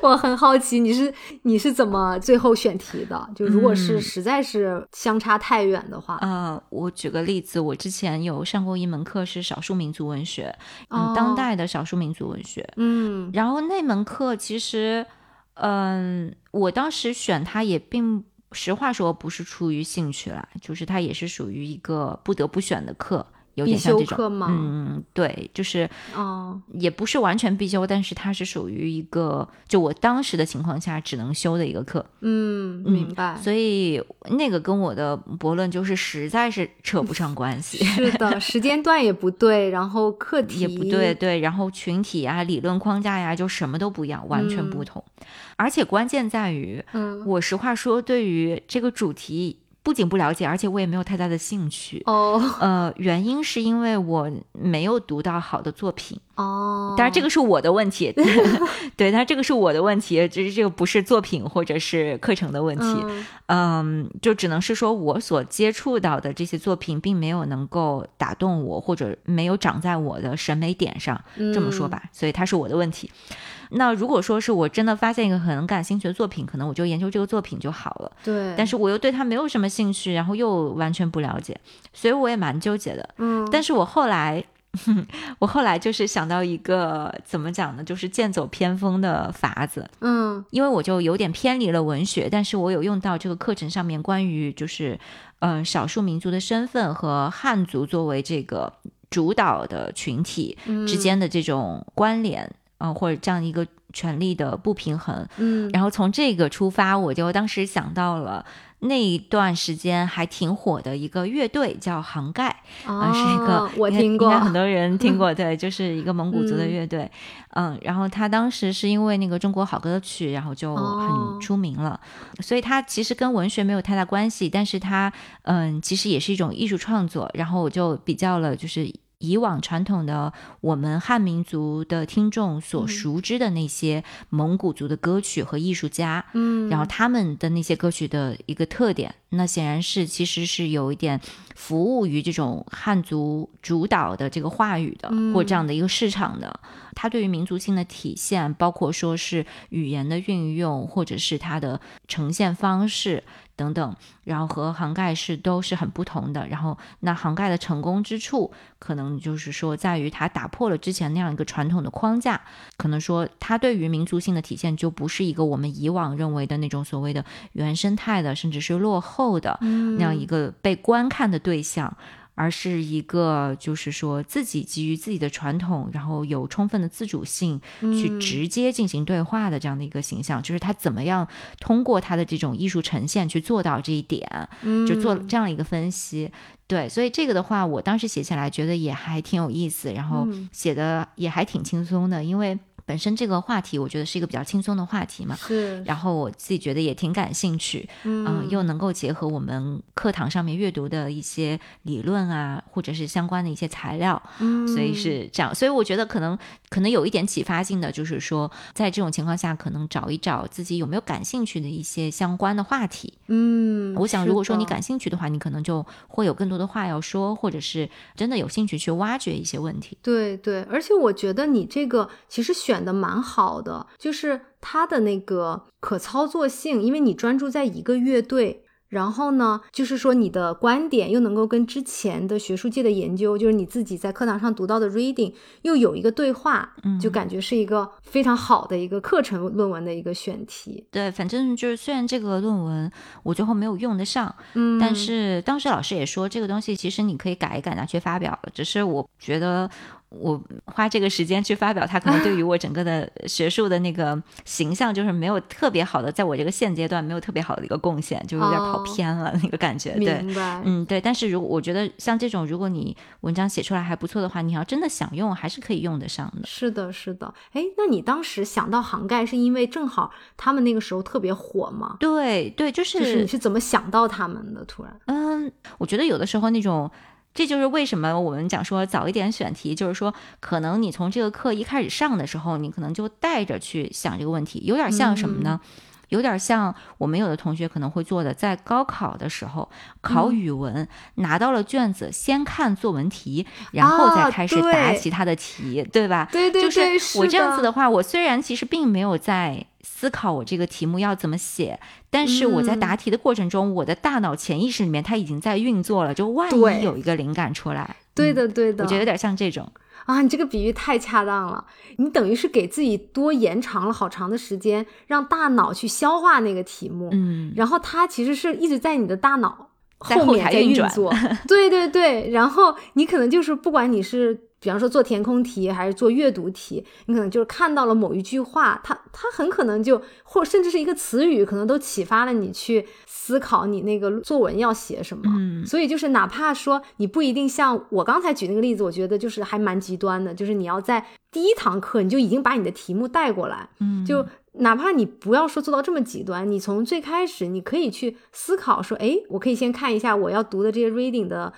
我很好奇你是你是怎么最后选题的？就如果是实在是相差太远的话，呃，我举个例子，我之前有上过一门课是少数民族文学，嗯，当代的少数民族文学，嗯，然后那门课其实。嗯，我当时选它也并实话说不是出于兴趣啦，就是它也是属于一个不得不选的课。有点像这种，嗯，对，就是哦，也不是完全必修，但是它是属于一个，就我当时的情况下只能修的一个课，嗯，明白。所以那个跟我的博论就是实在是扯不上关系。是的，时间段也不对，然后课题也不对，对，然后群体啊、理论框架呀，就什么都不一样，完全不同。而且关键在于，嗯，我实话说，对于这个主题。不仅不了解，而且我也没有太大的兴趣。哦，呃，原因是因为我没有读到好的作品。哦，当然这个是我的问题。对，但这个是我的问题，就是这个不是作品或者是课程的问题。嗯，就只能是说我所接触到的这些作品并没有能够打动我，或者没有长在我的审美点上。这么说吧，所以它是我的问题。那如果说是我真的发现一个很感兴趣的作品，可能我就研究这个作品就好了。对，但是我又对它没有什么兴趣，然后又完全不了解，所以我也蛮纠结的。嗯，但是我后来，我后来就是想到一个怎么讲呢，就是剑走偏锋的法子。嗯，因为我就有点偏离了文学，但是我有用到这个课程上面关于就是嗯少数民族的身份和汉族作为这个主导的群体之间的这种关联。嗯，或者这样一个权力的不平衡，嗯，然后从这个出发，我就当时想到了那一段时间还挺火的一个乐队，叫杭盖，啊，是一个我听过，很多人 听过，对，就是一个蒙古族的乐队，嗯，然后他当时是因为那个中国好歌曲，然后就很出名了，所以他其实跟文学没有太大关系，但是他，嗯，其实也是一种艺术创作，然后我就比较了，就是。以往传统的我们汉民族的听众所熟知的那些蒙古族的歌曲和艺术家，嗯，然后他们的那些歌曲的一个特点，那显然是其实是有一点服务于这种汉族主导的这个话语的，或这样的一个市场的。它对于民族性的体现，包括说是语言的运用，或者是它的呈现方式。等等，然后和杭盖是都是很不同的。然后，那杭盖的成功之处，可能就是说在于它打破了之前那样一个传统的框架。可能说，它对于民族性的体现，就不是一个我们以往认为的那种所谓的原生态的，甚至是落后的那样一个被观看的对象。而是一个，就是说自己基于自己的传统，然后有充分的自主性，去直接进行对话的这样的一个形象，就是他怎么样通过他的这种艺术呈现去做到这一点，就做这样一个分析。对，所以这个的话，我当时写下来觉得也还挺有意思，然后写的也还挺轻松的，因为。本身这个话题，我觉得是一个比较轻松的话题嘛，是。然后我自己觉得也挺感兴趣，嗯，又能够结合我们课堂上面阅读的一些理论啊，或者是相关的一些材料，嗯，所以是这样。所以我觉得可能可能有一点启发性的，就是说在这种情况下，可能找一找自己有没有感兴趣的一些相关的话题，嗯，我想如果说你感兴趣的话，你可能就会有更多的话要说，或者是真的有兴趣去挖掘一些问题。对对，而且我觉得你这个其实选。选的蛮好的，就是它的那个可操作性，因为你专注在一个乐队，然后呢，就是说你的观点又能够跟之前的学术界的研究，就是你自己在课堂上读到的 reading 又有一个对话，嗯，就感觉是一个非常好的一个课程论文的一个选题。对，反正就是虽然这个论文我最后没有用得上，嗯，但是当时老师也说这个东西其实你可以改一改拿去发表了，只是我觉得。我花这个时间去发表它，可能对于我整个的学术的那个形象，就是没有特别好的，在我这个现阶段没有特别好的一个贡献，就有点跑偏了那个感觉。对，嗯，对。但是如果我觉得像这种，如果你文章写出来还不错的话，你要真的想用，还是可以用得上的。是的，是的。哎，那你当时想到杭盖，是因为正好他们那个时候特别火吗？对，对，就是就是你是怎么想到他们的？突然，嗯，我觉得有的时候那种。这就是为什么我们讲说早一点选题，就是说可能你从这个课一开始上的时候，你可能就带着去想这个问题，有点像什么呢？有点像我们有的同学可能会做的，在高考的时候考语文，拿到了卷子，先看作文题，然后再开始答其他的题，对吧？对对对，就是我这样子的话，我虽然其实并没有在思考我这个题目要怎么写，但是我在答题的过程中，我的大脑潜意识里面它已经在运作了，就万一有一个灵感出来，对的对的，我觉得有点像这种。啊，你这个比喻太恰当了！你等于是给自己多延长了好长的时间，让大脑去消化那个题目。嗯，然后它其实是一直在你的大脑后面在运作。对对对，然后你可能就是不管你是。比方说做填空题还是做阅读题，你可能就是看到了某一句话，它它很可能就或甚至是一个词语，可能都启发了你去思考你那个作文要写什么。嗯，所以就是哪怕说你不一定像我刚才举那个例子，我觉得就是还蛮极端的，就是你要在第一堂课你就已经把你的题目带过来。嗯，就哪怕你不要说做到这么极端，你从最开始你可以去思考说，哎，我可以先看一下我要读的这些 reading 的。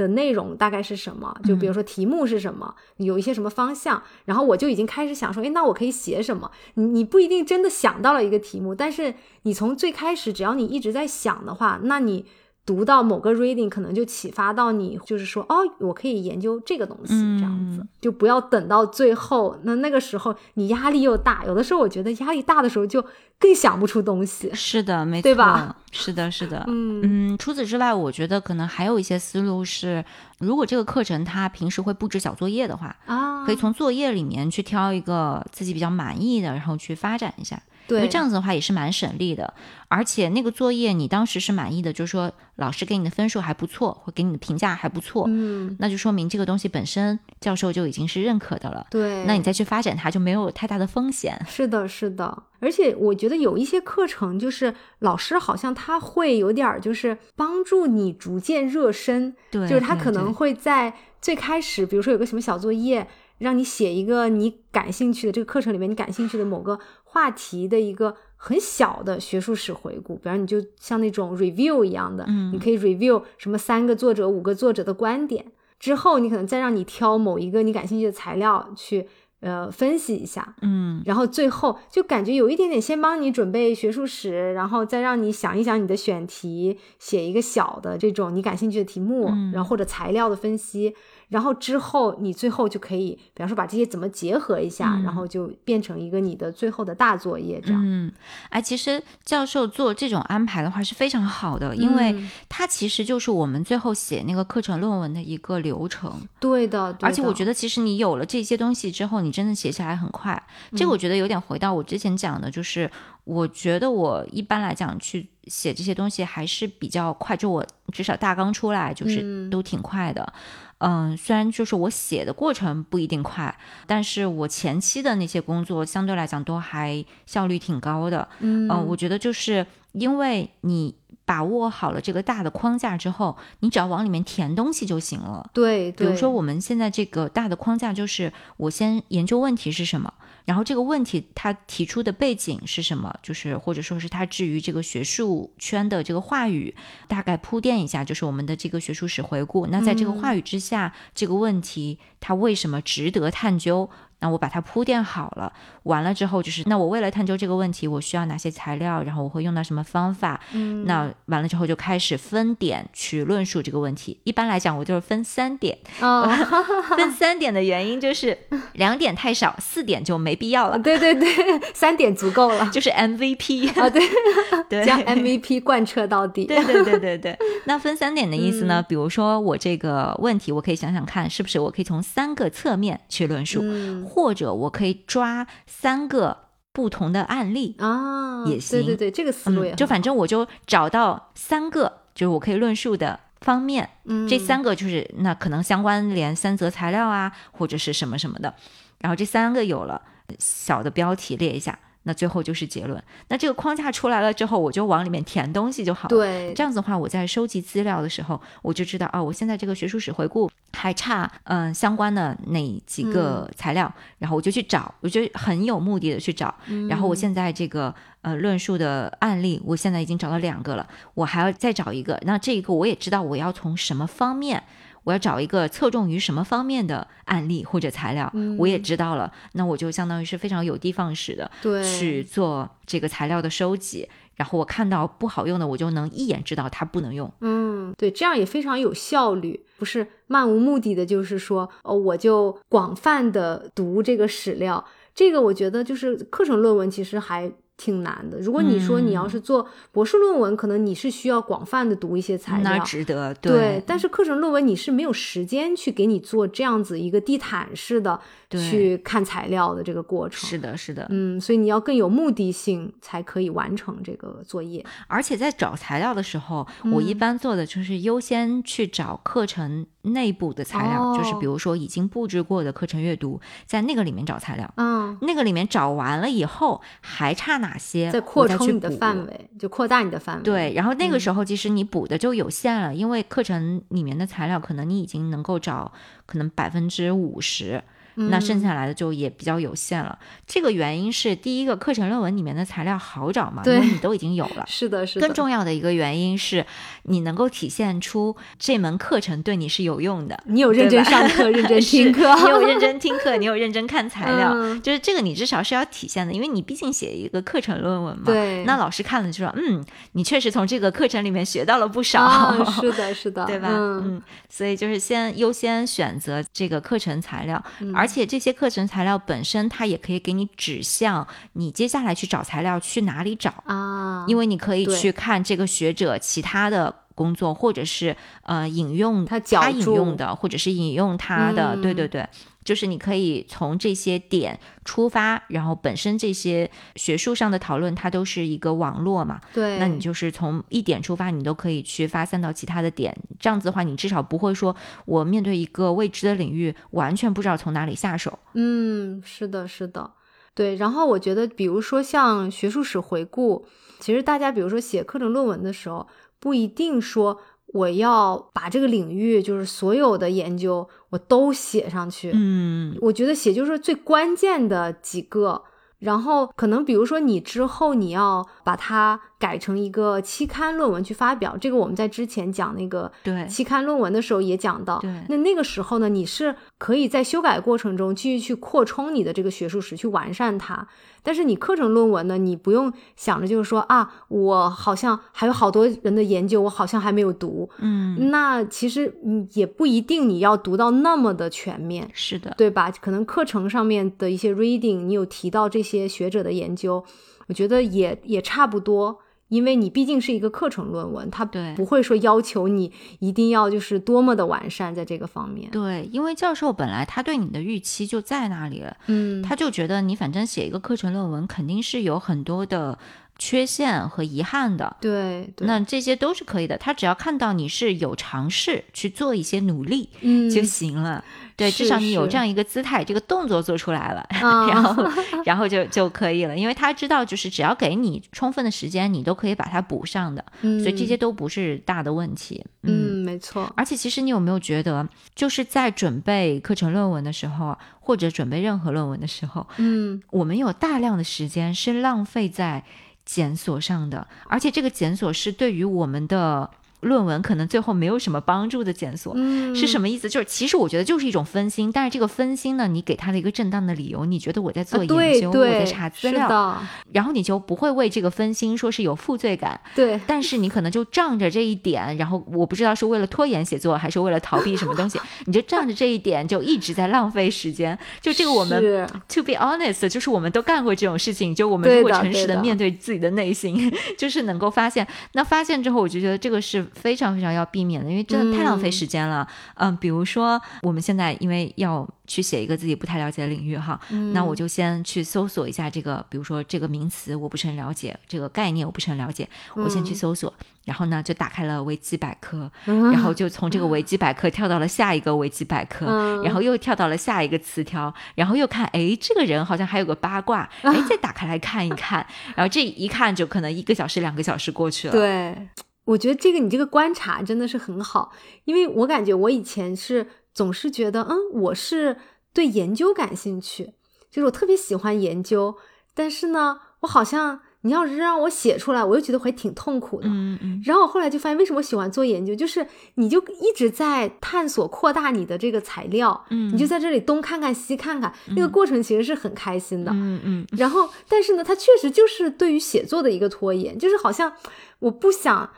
的内容大概是什么？就比如说题目是什么，有一些什么方向，然后我就已经开始想说，哎，那我可以写什么？你你不一定真的想到了一个题目，但是你从最开始，只要你一直在想的话，那你。读到某个 reading 可能就启发到你，就是说哦，我可以研究这个东西，这样子就不要等到最后，那那个时候你压力又大，有的时候我觉得压力大的时候就更想不出东西。是的，没错，对吧？是的，是的，嗯嗯。除此之外，我觉得可能还有一些思路是，如果这个课程它平时会布置小作业的话啊，可以从作业里面去挑一个自己比较满意的，然后去发展一下。对，这样子的话也是蛮省力的，而且那个作业你当时是满意的，就是说老师给你的分数还不错，或给你的评价还不错，嗯，那就说明这个东西本身教授就已经是认可的了。对，那你再去发展它就没有太大的风险。是的，是的，而且我觉得有一些课程就是老师好像他会有点儿就是帮助你逐渐热身，对，就是他可能会在最开始，比如说有个什么小作业。让你写一个你感兴趣的这个课程里面你感兴趣的某个话题的一个很小的学术史回顾，比方你就像那种 review 一样的，嗯，你可以 review 什么三个作者、五个作者的观点，之后你可能再让你挑某一个你感兴趣的材料去呃分析一下，嗯，然后最后就感觉有一点点先帮你准备学术史，然后再让你想一想你的选题，写一个小的这种你感兴趣的题目，然后或者材料的分析。然后之后，你最后就可以，比方说把这些怎么结合一下，然后就变成一个你的最后的大作业，这样。嗯，哎，其实教授做这种安排的话是非常好的，因为它其实就是我们最后写那个课程论文的一个流程。对的，而且我觉得其实你有了这些东西之后，你真的写下来很快。这个我觉得有点回到我之前讲的，就是我觉得我一般来讲去写这些东西还是比较快，就我至少大纲出来就是都挺快的。嗯，虽然就是我写的过程不一定快，但是我前期的那些工作相对来讲都还效率挺高的。嗯，我觉得就是因为你把握好了这个大的框架之后，你只要往里面填东西就行了。对，比如说我们现在这个大的框架就是我先研究问题是什么。然后这个问题他提出的背景是什么？就是或者说是他至于这个学术圈的这个话语，大概铺垫一下，就是我们的这个学术史回顾。那在这个话语之下，这个问题它为什么值得探究？那我把它铺垫好了，完了之后就是，那我为了探究这个问题，我需要哪些材料，然后我会用到什么方法？嗯，那完了之后就开始分点去论述这个问题。一般来讲，我就是分三点。哦，分三点的原因就是 两点太少，四点就没必要了。对对对，三点足够了，就是 MVP 啊，对对，将 MVP 贯彻到底。对对对对对。那分三点的意思呢？比如说我这个问题，我可以想想看，是不是我可以从三个侧面去论述。或者我可以抓三个不同的案例啊，也行。对对对，这个思路也就反正我就找到三个，就是我可以论述的方面。嗯，这三个就是那可能相关联三则材料啊，或者是什么什么的。然后这三个有了，小的标题列一下。那最后就是结论。那这个框架出来了之后，我就往里面填东西就好了。对，这样子的话，我在收集资料的时候，我就知道啊，我现在这个学术史回顾还差嗯相关的哪几个材料，然后我就去找，我就很有目的的去找。然后我现在这个呃论述的案例，我现在已经找到两个了，我还要再找一个。那这一个我也知道我要从什么方面。我要找一个侧重于什么方面的案例或者材料，我也知道了，那我就相当于是非常有的放矢的去做这个材料的收集。然后我看到不好用的，我就能一眼知道它不能用。嗯，对，这样也非常有效率，不是漫无目的的，就是说，哦，我就广泛的读这个史料。这个我觉得就是课程论文，其实还。挺难的。如果你说你要是做博士论文，可能你是需要广泛的读一些材料，那值得。对，但是课程论文你是没有时间去给你做这样子一个地毯式的去看材料的这个过程。是的，是的。嗯，所以你要更有目的性才可以完成这个作业。而且在找材料的时候，我一般做的就是优先去找课程。内部的材料就是，比如说已经布置过的课程阅读，在那个里面找材料。嗯，那个里面找完了以后，还差哪些？再扩充你的范围，就扩大你的范围。对，然后那个时候其实你补的就有限了，因为课程里面的材料可能你已经能够找可能百分之五十。那剩下来的就也比较有限了。这个原因是第一个，课程论文里面的材料好找嘛，因为你都已经有了。是的，是的。更重要的一个原因是，你能够体现出这门课程对你是有用的。你有认真上课，认真 听课，你有认真听课，你有认真看材料，就是这个你至少是要体现的，因为你毕竟写一个课程论文嘛。对。那老师看了就说，嗯，你确实从这个课程里面学到了不少。是的，是的，对吧？嗯。所以就是先优先选择这个课程材料，而且这些课程。材料本身，它也可以给你指向你接下来去找材料去哪里找啊，因为你可以去看这个学者其他的工作，或者是呃引用他引用的，或者是引用他的，对对对。就是你可以从这些点出发，然后本身这些学术上的讨论，它都是一个网络嘛。对。那你就是从一点出发，你都可以去发散到其他的点。这样子的话，你至少不会说我面对一个未知的领域，完全不知道从哪里下手。嗯，是的，是的，对。然后我觉得，比如说像学术史回顾，其实大家比如说写课程论文的时候，不一定说。我要把这个领域，就是所有的研究，我都写上去。嗯，我觉得写就是最关键的几个。然后可能比如说你之后你要把它改成一个期刊论文去发表，这个我们在之前讲那个对期刊论文的时候也讲到。对，那那个时候呢，你是可以在修改过程中继续去扩充你的这个学术史，去完善它。但是你课程论文呢，你不用想着就是说啊，我好像还有好多人的研究，我好像还没有读。嗯，那其实嗯也不一定你要读到那么的全面，是的，对吧？可能课程上面的一些 reading，你有提到这些学者的研究，我觉得也也差不多。因为你毕竟是一个课程论文，它不会说要求你一定要就是多么的完善在这个方面。对，因为教授本来他对你的预期就在那里了，嗯，他就觉得你反正写一个课程论文肯定是有很多的缺陷和遗憾的。对，那这些都是可以的，他只要看到你是有尝试去做一些努力嗯就行了。对，至少你有这样一个姿态，这个动作做出来了，然后，然后就就可以了。因为他知道，就是只要给你充分的时间，你都可以把它补上的。所以这些都不是大的问题。嗯，没错。而且，其实你有没有觉得，就是在准备课程论文的时候，或者准备任何论文的时候，嗯，我们有大量的时间是浪费在检索上的，而且这个检索是对于我们的。论文可能最后没有什么帮助的检索，是什么意思？就是其实我觉得就是一种分心，但是这个分心呢，你给他的一个正当的理由，你觉得我在做研究，我在查资料，然后你就不会为这个分心说是有负罪感。对，但是你可能就仗着这一点，然后我不知道是为了拖延写作，还是为了逃避什么东西，你就仗着这一点就一直在浪费时间。就这个我们，to be honest，就是我们都干过这种事情。就我们如果诚实的面对自己的内心，就是能够发现，那发现之后，我就觉得这个是。非常非常要避免的，因为真的太浪费时间了。嗯，比如说我们现在因为要去写一个自己不太了解的领域哈，那我就先去搜索一下这个，比如说这个名词我不是很了解，这个概念我不是很了解，我先去搜索，然后呢就打开了维基百科，然后就从这个维基百科跳到了下一个维基百科，然后又跳到了下一个词条，然后又看，哎，这个人好像还有个八卦，哎，再打开来看一看，然后这一看就可能一个小时、两个小时过去了。对。我觉得这个你这个观察真的是很好，因为我感觉我以前是总是觉得，嗯，我是对研究感兴趣，就是我特别喜欢研究，但是呢，我好像你要是让我写出来，我又觉得还挺痛苦的。嗯嗯。然后我后来就发现，为什么喜欢做研究，就是你就一直在探索、扩大你的这个材料。嗯。你就在这里东看看西看看，那个过程其实是很开心的。嗯嗯。然后，但是呢，它确实就是对于写作的一个拖延，就是好像我不想，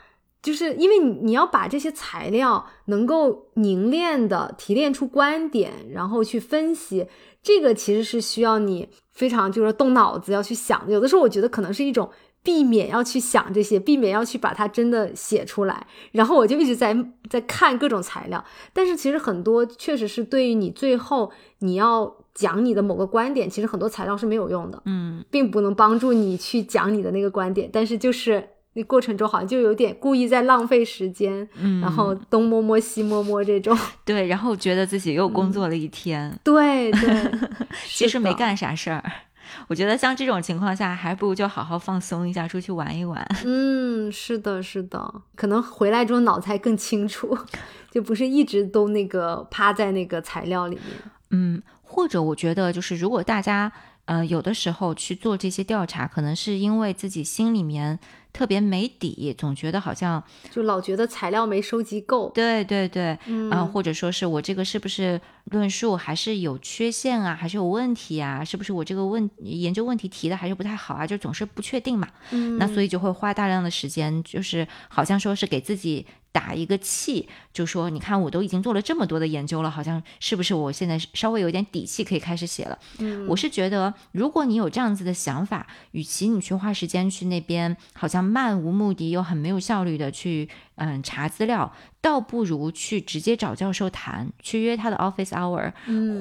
就是因为你你要把这些材料能够凝练的提炼出观点，然后去分析，这个其实是需要你。非常就是动脑子要去想，有的时候我觉得可能是一种避免要去想这些，避免要去把它真的写出来。然后我就一直在在看各种材料，但是其实很多确实是对于你最后你要讲你的某个观点，其实很多材料是没有用的，嗯，并不能帮助你去讲你的那个观点。但是就是那过程中好像就有点故意在浪费时间，嗯，然后东摸摸西摸摸这种，对，然后觉得自己又工作了一天，对 对。其实没干啥事儿，我觉得像这种情况下，还不如就好好放松一下，出去玩一玩。嗯，是的，是的，可能回来之后脑子还更清楚，就不是一直都那个趴在那个材料里面。嗯，或者我觉得就是如果大家呃有的时候去做这些调查，可能是因为自己心里面。特别没底，总觉得好像就老觉得材料没收集够。对对对，嗯，或者说是我这个是不是论述还是有缺陷啊，还是有问题啊？是不是我这个问研究问题提的还是不太好啊？就总是不确定嘛。嗯，那所以就会花大量的时间，就是好像说是给自己打一个气，就说你看我都已经做了这么多的研究了，好像是不是我现在稍微有点底气可以开始写了？嗯，我是觉得如果你有这样子的想法，与其你去花时间去那边，好像。漫无目的又很没有效率的去嗯查资料，倒不如去直接找教授谈，去约他的 office hour，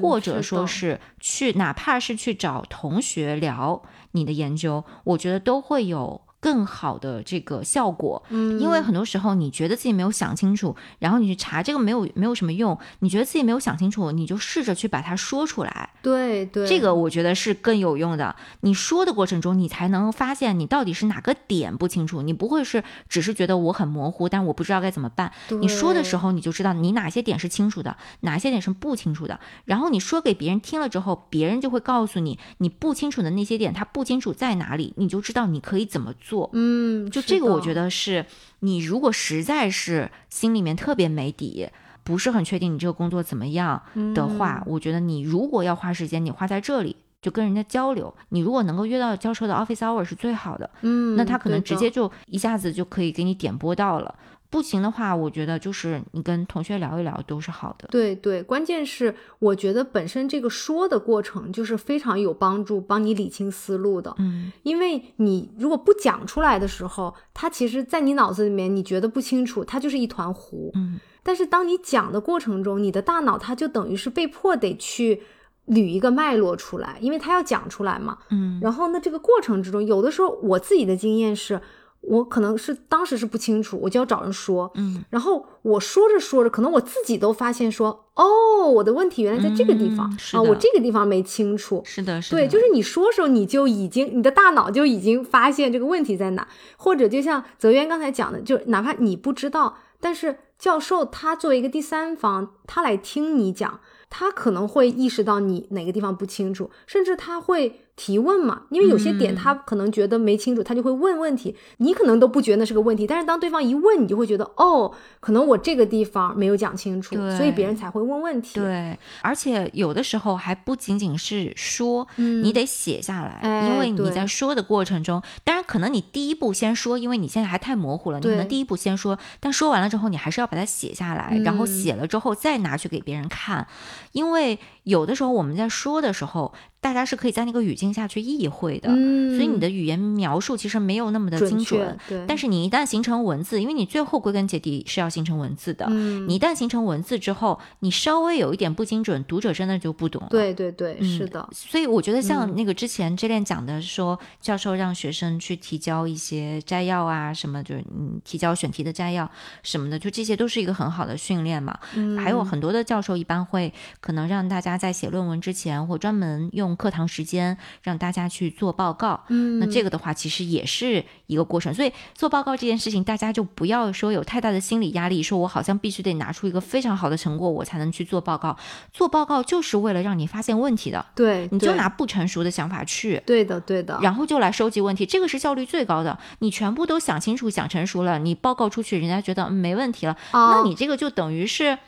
或者说是去哪怕是去找同学聊你的研究，我觉得都会有。更好的这个效果，嗯，因为很多时候你觉得自己没有想清楚，然后你去查这个没有没有什么用，你觉得自己没有想清楚，你就试着去把它说出来，对对，这个我觉得是更有用的。你说的过程中，你才能发现你到底是哪个点不清楚，你不会是只是觉得我很模糊，但我不知道该怎么办。你说的时候，你就知道你哪些点是清楚的，哪些点是不清楚的，然后你说给别人听了之后，别人就会告诉你你不清楚的那些点，他不清楚在哪里，你就知道你可以怎么做。做，嗯，就这个，我觉得是你如果实在是心里面特别没底，不是很确定你这个工作怎么样的话，我觉得你如果要花时间，你花在这里就跟人家交流，你如果能够约到教授的 office hour 是最好的，嗯，那他可能直接就一下子就可以给你点拨到了。不行的话，我觉得就是你跟同学聊一聊都是好的。对对，关键是我觉得本身这个说的过程就是非常有帮助，帮你理清思路的。嗯，因为你如果不讲出来的时候，它其实在你脑子里面你觉得不清楚，它就是一团糊。嗯，但是当你讲的过程中，你的大脑它就等于是被迫得去捋一个脉络出来，因为它要讲出来嘛。嗯，然后呢，这个过程之中，有的时候我自己的经验是。我可能是当时是不清楚，我就要找人说，嗯，然后我说着说着，可能我自己都发现说，哦，我的问题原来在这个地方啊，我这个地方没清楚，是的，是的对，就是你说时候你就已经，你的大脑就已经发现这个问题在哪，或者就像泽渊刚才讲的，就哪怕你不知道，但是教授他作为一个第三方，他来听你讲，他可能会意识到你哪个地方不清楚，甚至他会。提问嘛，因为有些点他可能觉得没清楚，他就会问问题。你可能都不觉得那是个问题，但是当对方一问，你就会觉得哦，可能我这个地方没有讲清楚，所以别人才会问问题。对，而且有的时候还不仅仅是说，你得写下来，因为你在说的过程中，当然可能你第一步先说，因为你现在还太模糊了，你可能第一步先说，但说完了之后，你还是要把它写下来，然后写了之后再拿去给别人看，因为有的时候我们在说的时候。大家是可以在那个语境下去意会的，所以你的语言描述其实没有那么的精准。对，但是你一旦形成文字，因为你最后归根结底是要形成文字的。嗯，你一旦形成文字之后，你稍微有一点不精准，读者真的就不懂了。对对对，是的。所以我觉得像那个之前这练讲的说，教授让学生去提交一些摘要啊，什么就是嗯提交选题的摘要什么的，就这些都是一个很好的训练嘛。嗯，还有很多的教授一般会可能让大家。家在写论文之前，或专门用课堂时间让大家去做报告。嗯，那这个的话，其实也是一个过程。所以做报告这件事情，大家就不要说有太大的心理压力，说我好像必须得拿出一个非常好的成果，我才能去做报告。做报告就是为了让你发现问题的。对，你就拿不成熟的想法去。对的，对的。然后就来收集问题，这个是效率最高的。你全部都想清楚、想成熟了，你报告出去，人家觉得没问题了，那你这个就等于是。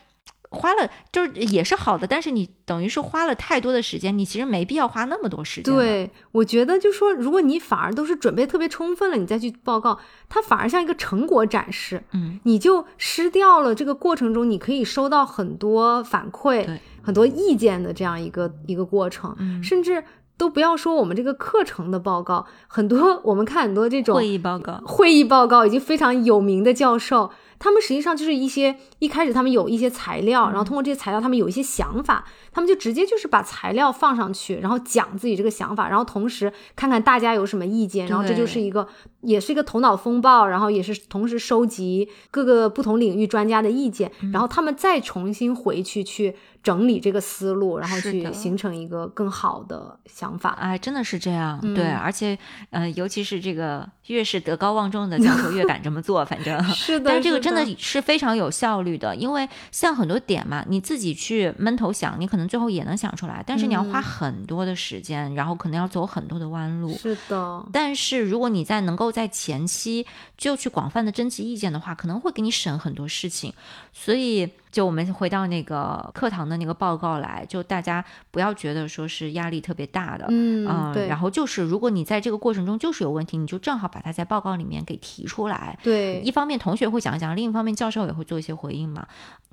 花了就是也是好的，但是你等于是花了太多的时间，你其实没必要花那么多时间。对，我觉得就说，如果你反而都是准备特别充分了，你再去报告，它反而像一个成果展示，嗯，你就失掉了这个过程中你可以收到很多反馈、很多意见的这样一个一个过程，甚至都不要说我们这个课程的报告，很多我们看很多这种会议报告，会议报告已经非常有名的教授。他们实际上就是一些一开始他们有一些材料，然后通过这些材料，他们有一些想法，他们就直接就是把材料放上去，然后讲自己这个想法，然后同时看看大家有什么意见，然后这就是一个也是一个头脑风暴，然后也是同时收集各个不同领域专家的意见，然后他们再重新回去去。整理这个思路，然后去形成一个更好的想法。哎，真的是这样，对，而且，呃，尤其是这个越是德高望重的教授越敢这么做，反正 是的。但这个真的是非常有效率的，因为像很多点嘛，你自己去闷头想，你可能最后也能想出来，但是你要花很多的时间，然后可能要走很多的弯路。是的。但是如果你在能够在前期就去广泛的征集意见的话，可能会给你省很多事情。所以。就我们回到那个课堂的那个报告来，就大家不要觉得说是压力特别大的，嗯，对。然后就是，如果你在这个过程中就是有问题，你就正好把它在报告里面给提出来。对，一方面同学会讲一讲，另一方面教授也会做一些回应嘛。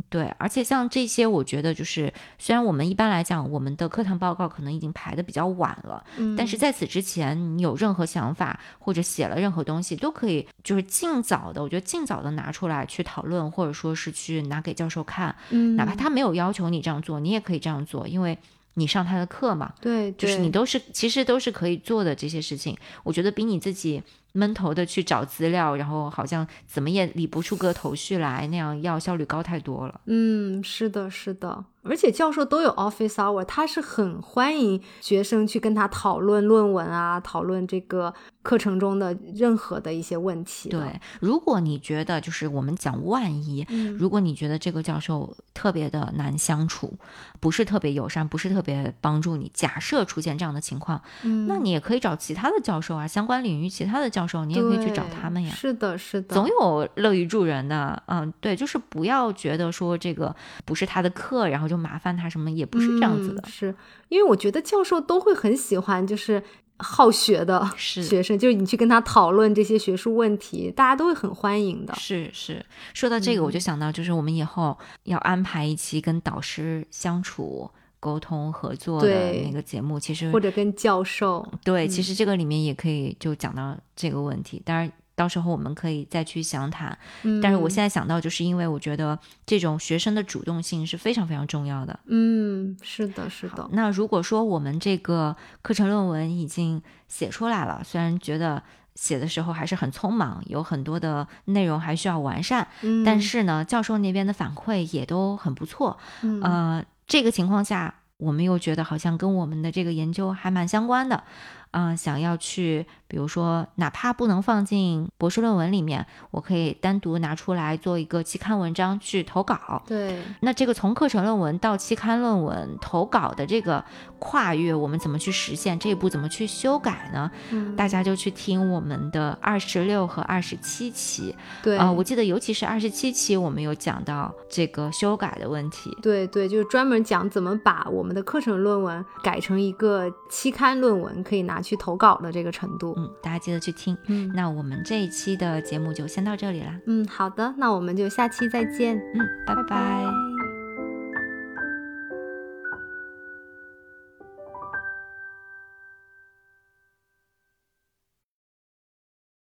对，而且像这些，我觉得就是，虽然我们一般来讲，我们的课堂报告可能已经排的比较晚了，嗯，但是在此之前，你有任何想法或者写了任何东西，都可以就是尽早的，我觉得尽早的拿出来去讨论，或者说是去拿给教授看，嗯，哪怕他没有要求你这样做，你也可以这样做，因为你上他的课嘛，对，就是你都是其实都是可以做的这些事情，我觉得比你自己。闷头的去找资料，然后好像怎么也理不出个头绪来，那样要效率高太多了。嗯，是的，是的。而且教授都有 office hour，他是很欢迎学生去跟他讨论论文啊，讨论这个课程中的任何的一些问题。对，如果你觉得就是我们讲万一，如果你觉得这个教授特别的难相处，不是特别友善，不是特别帮助你，假设出现这样的情况，嗯，那你也可以找其他的教授啊，相关领域其他的。教授，你也可以去找他们呀。是的，是的，总有乐于助人的。嗯，对，就是不要觉得说这个不是他的课，然后就麻烦他什么，也不是这样子的。是因为我觉得教授都会很喜欢，就是好学的 学生，就是你去跟他讨论这些学术问题，大家都会很欢迎的。是是，说到这个，我就想到，就是我们以后要安排一期跟导师相处。沟通合作的那个节目，其实或者跟教授对，其实这个里面也可以就讲到这个问题。当然，到时候我们可以再去详谈。但是我现在想到，就是因为我觉得这种学生的主动性是非常非常重要的。嗯，是的，是的。那如果说我们这个课程论文已经写出来了，虽然觉得写的时候还是很匆忙，有很多的内容还需要完善，但是呢，教授那边的反馈也都很不错。呃。这个情况下，我们又觉得好像跟我们的这个研究还蛮相关的，嗯，想要去。比如说，哪怕不能放进博士论文里面，我可以单独拿出来做一个期刊文章去投稿。对，那这个从课程论文到期刊论文投稿的这个跨越，我们怎么去实现？这一步怎么去修改呢？嗯，大家就去听我们的二十六和二十七期。对啊，我记得尤其是二十七期，我们有讲到这个修改的问题。对对，就是专门讲怎么把我们的课程论文改成一个期刊论文，可以拿去投稿的这个程度。嗯，大家记得去听。嗯，那我们这一期的节目就先到这里了。嗯，好的，那我们就下期再见。嗯，拜拜。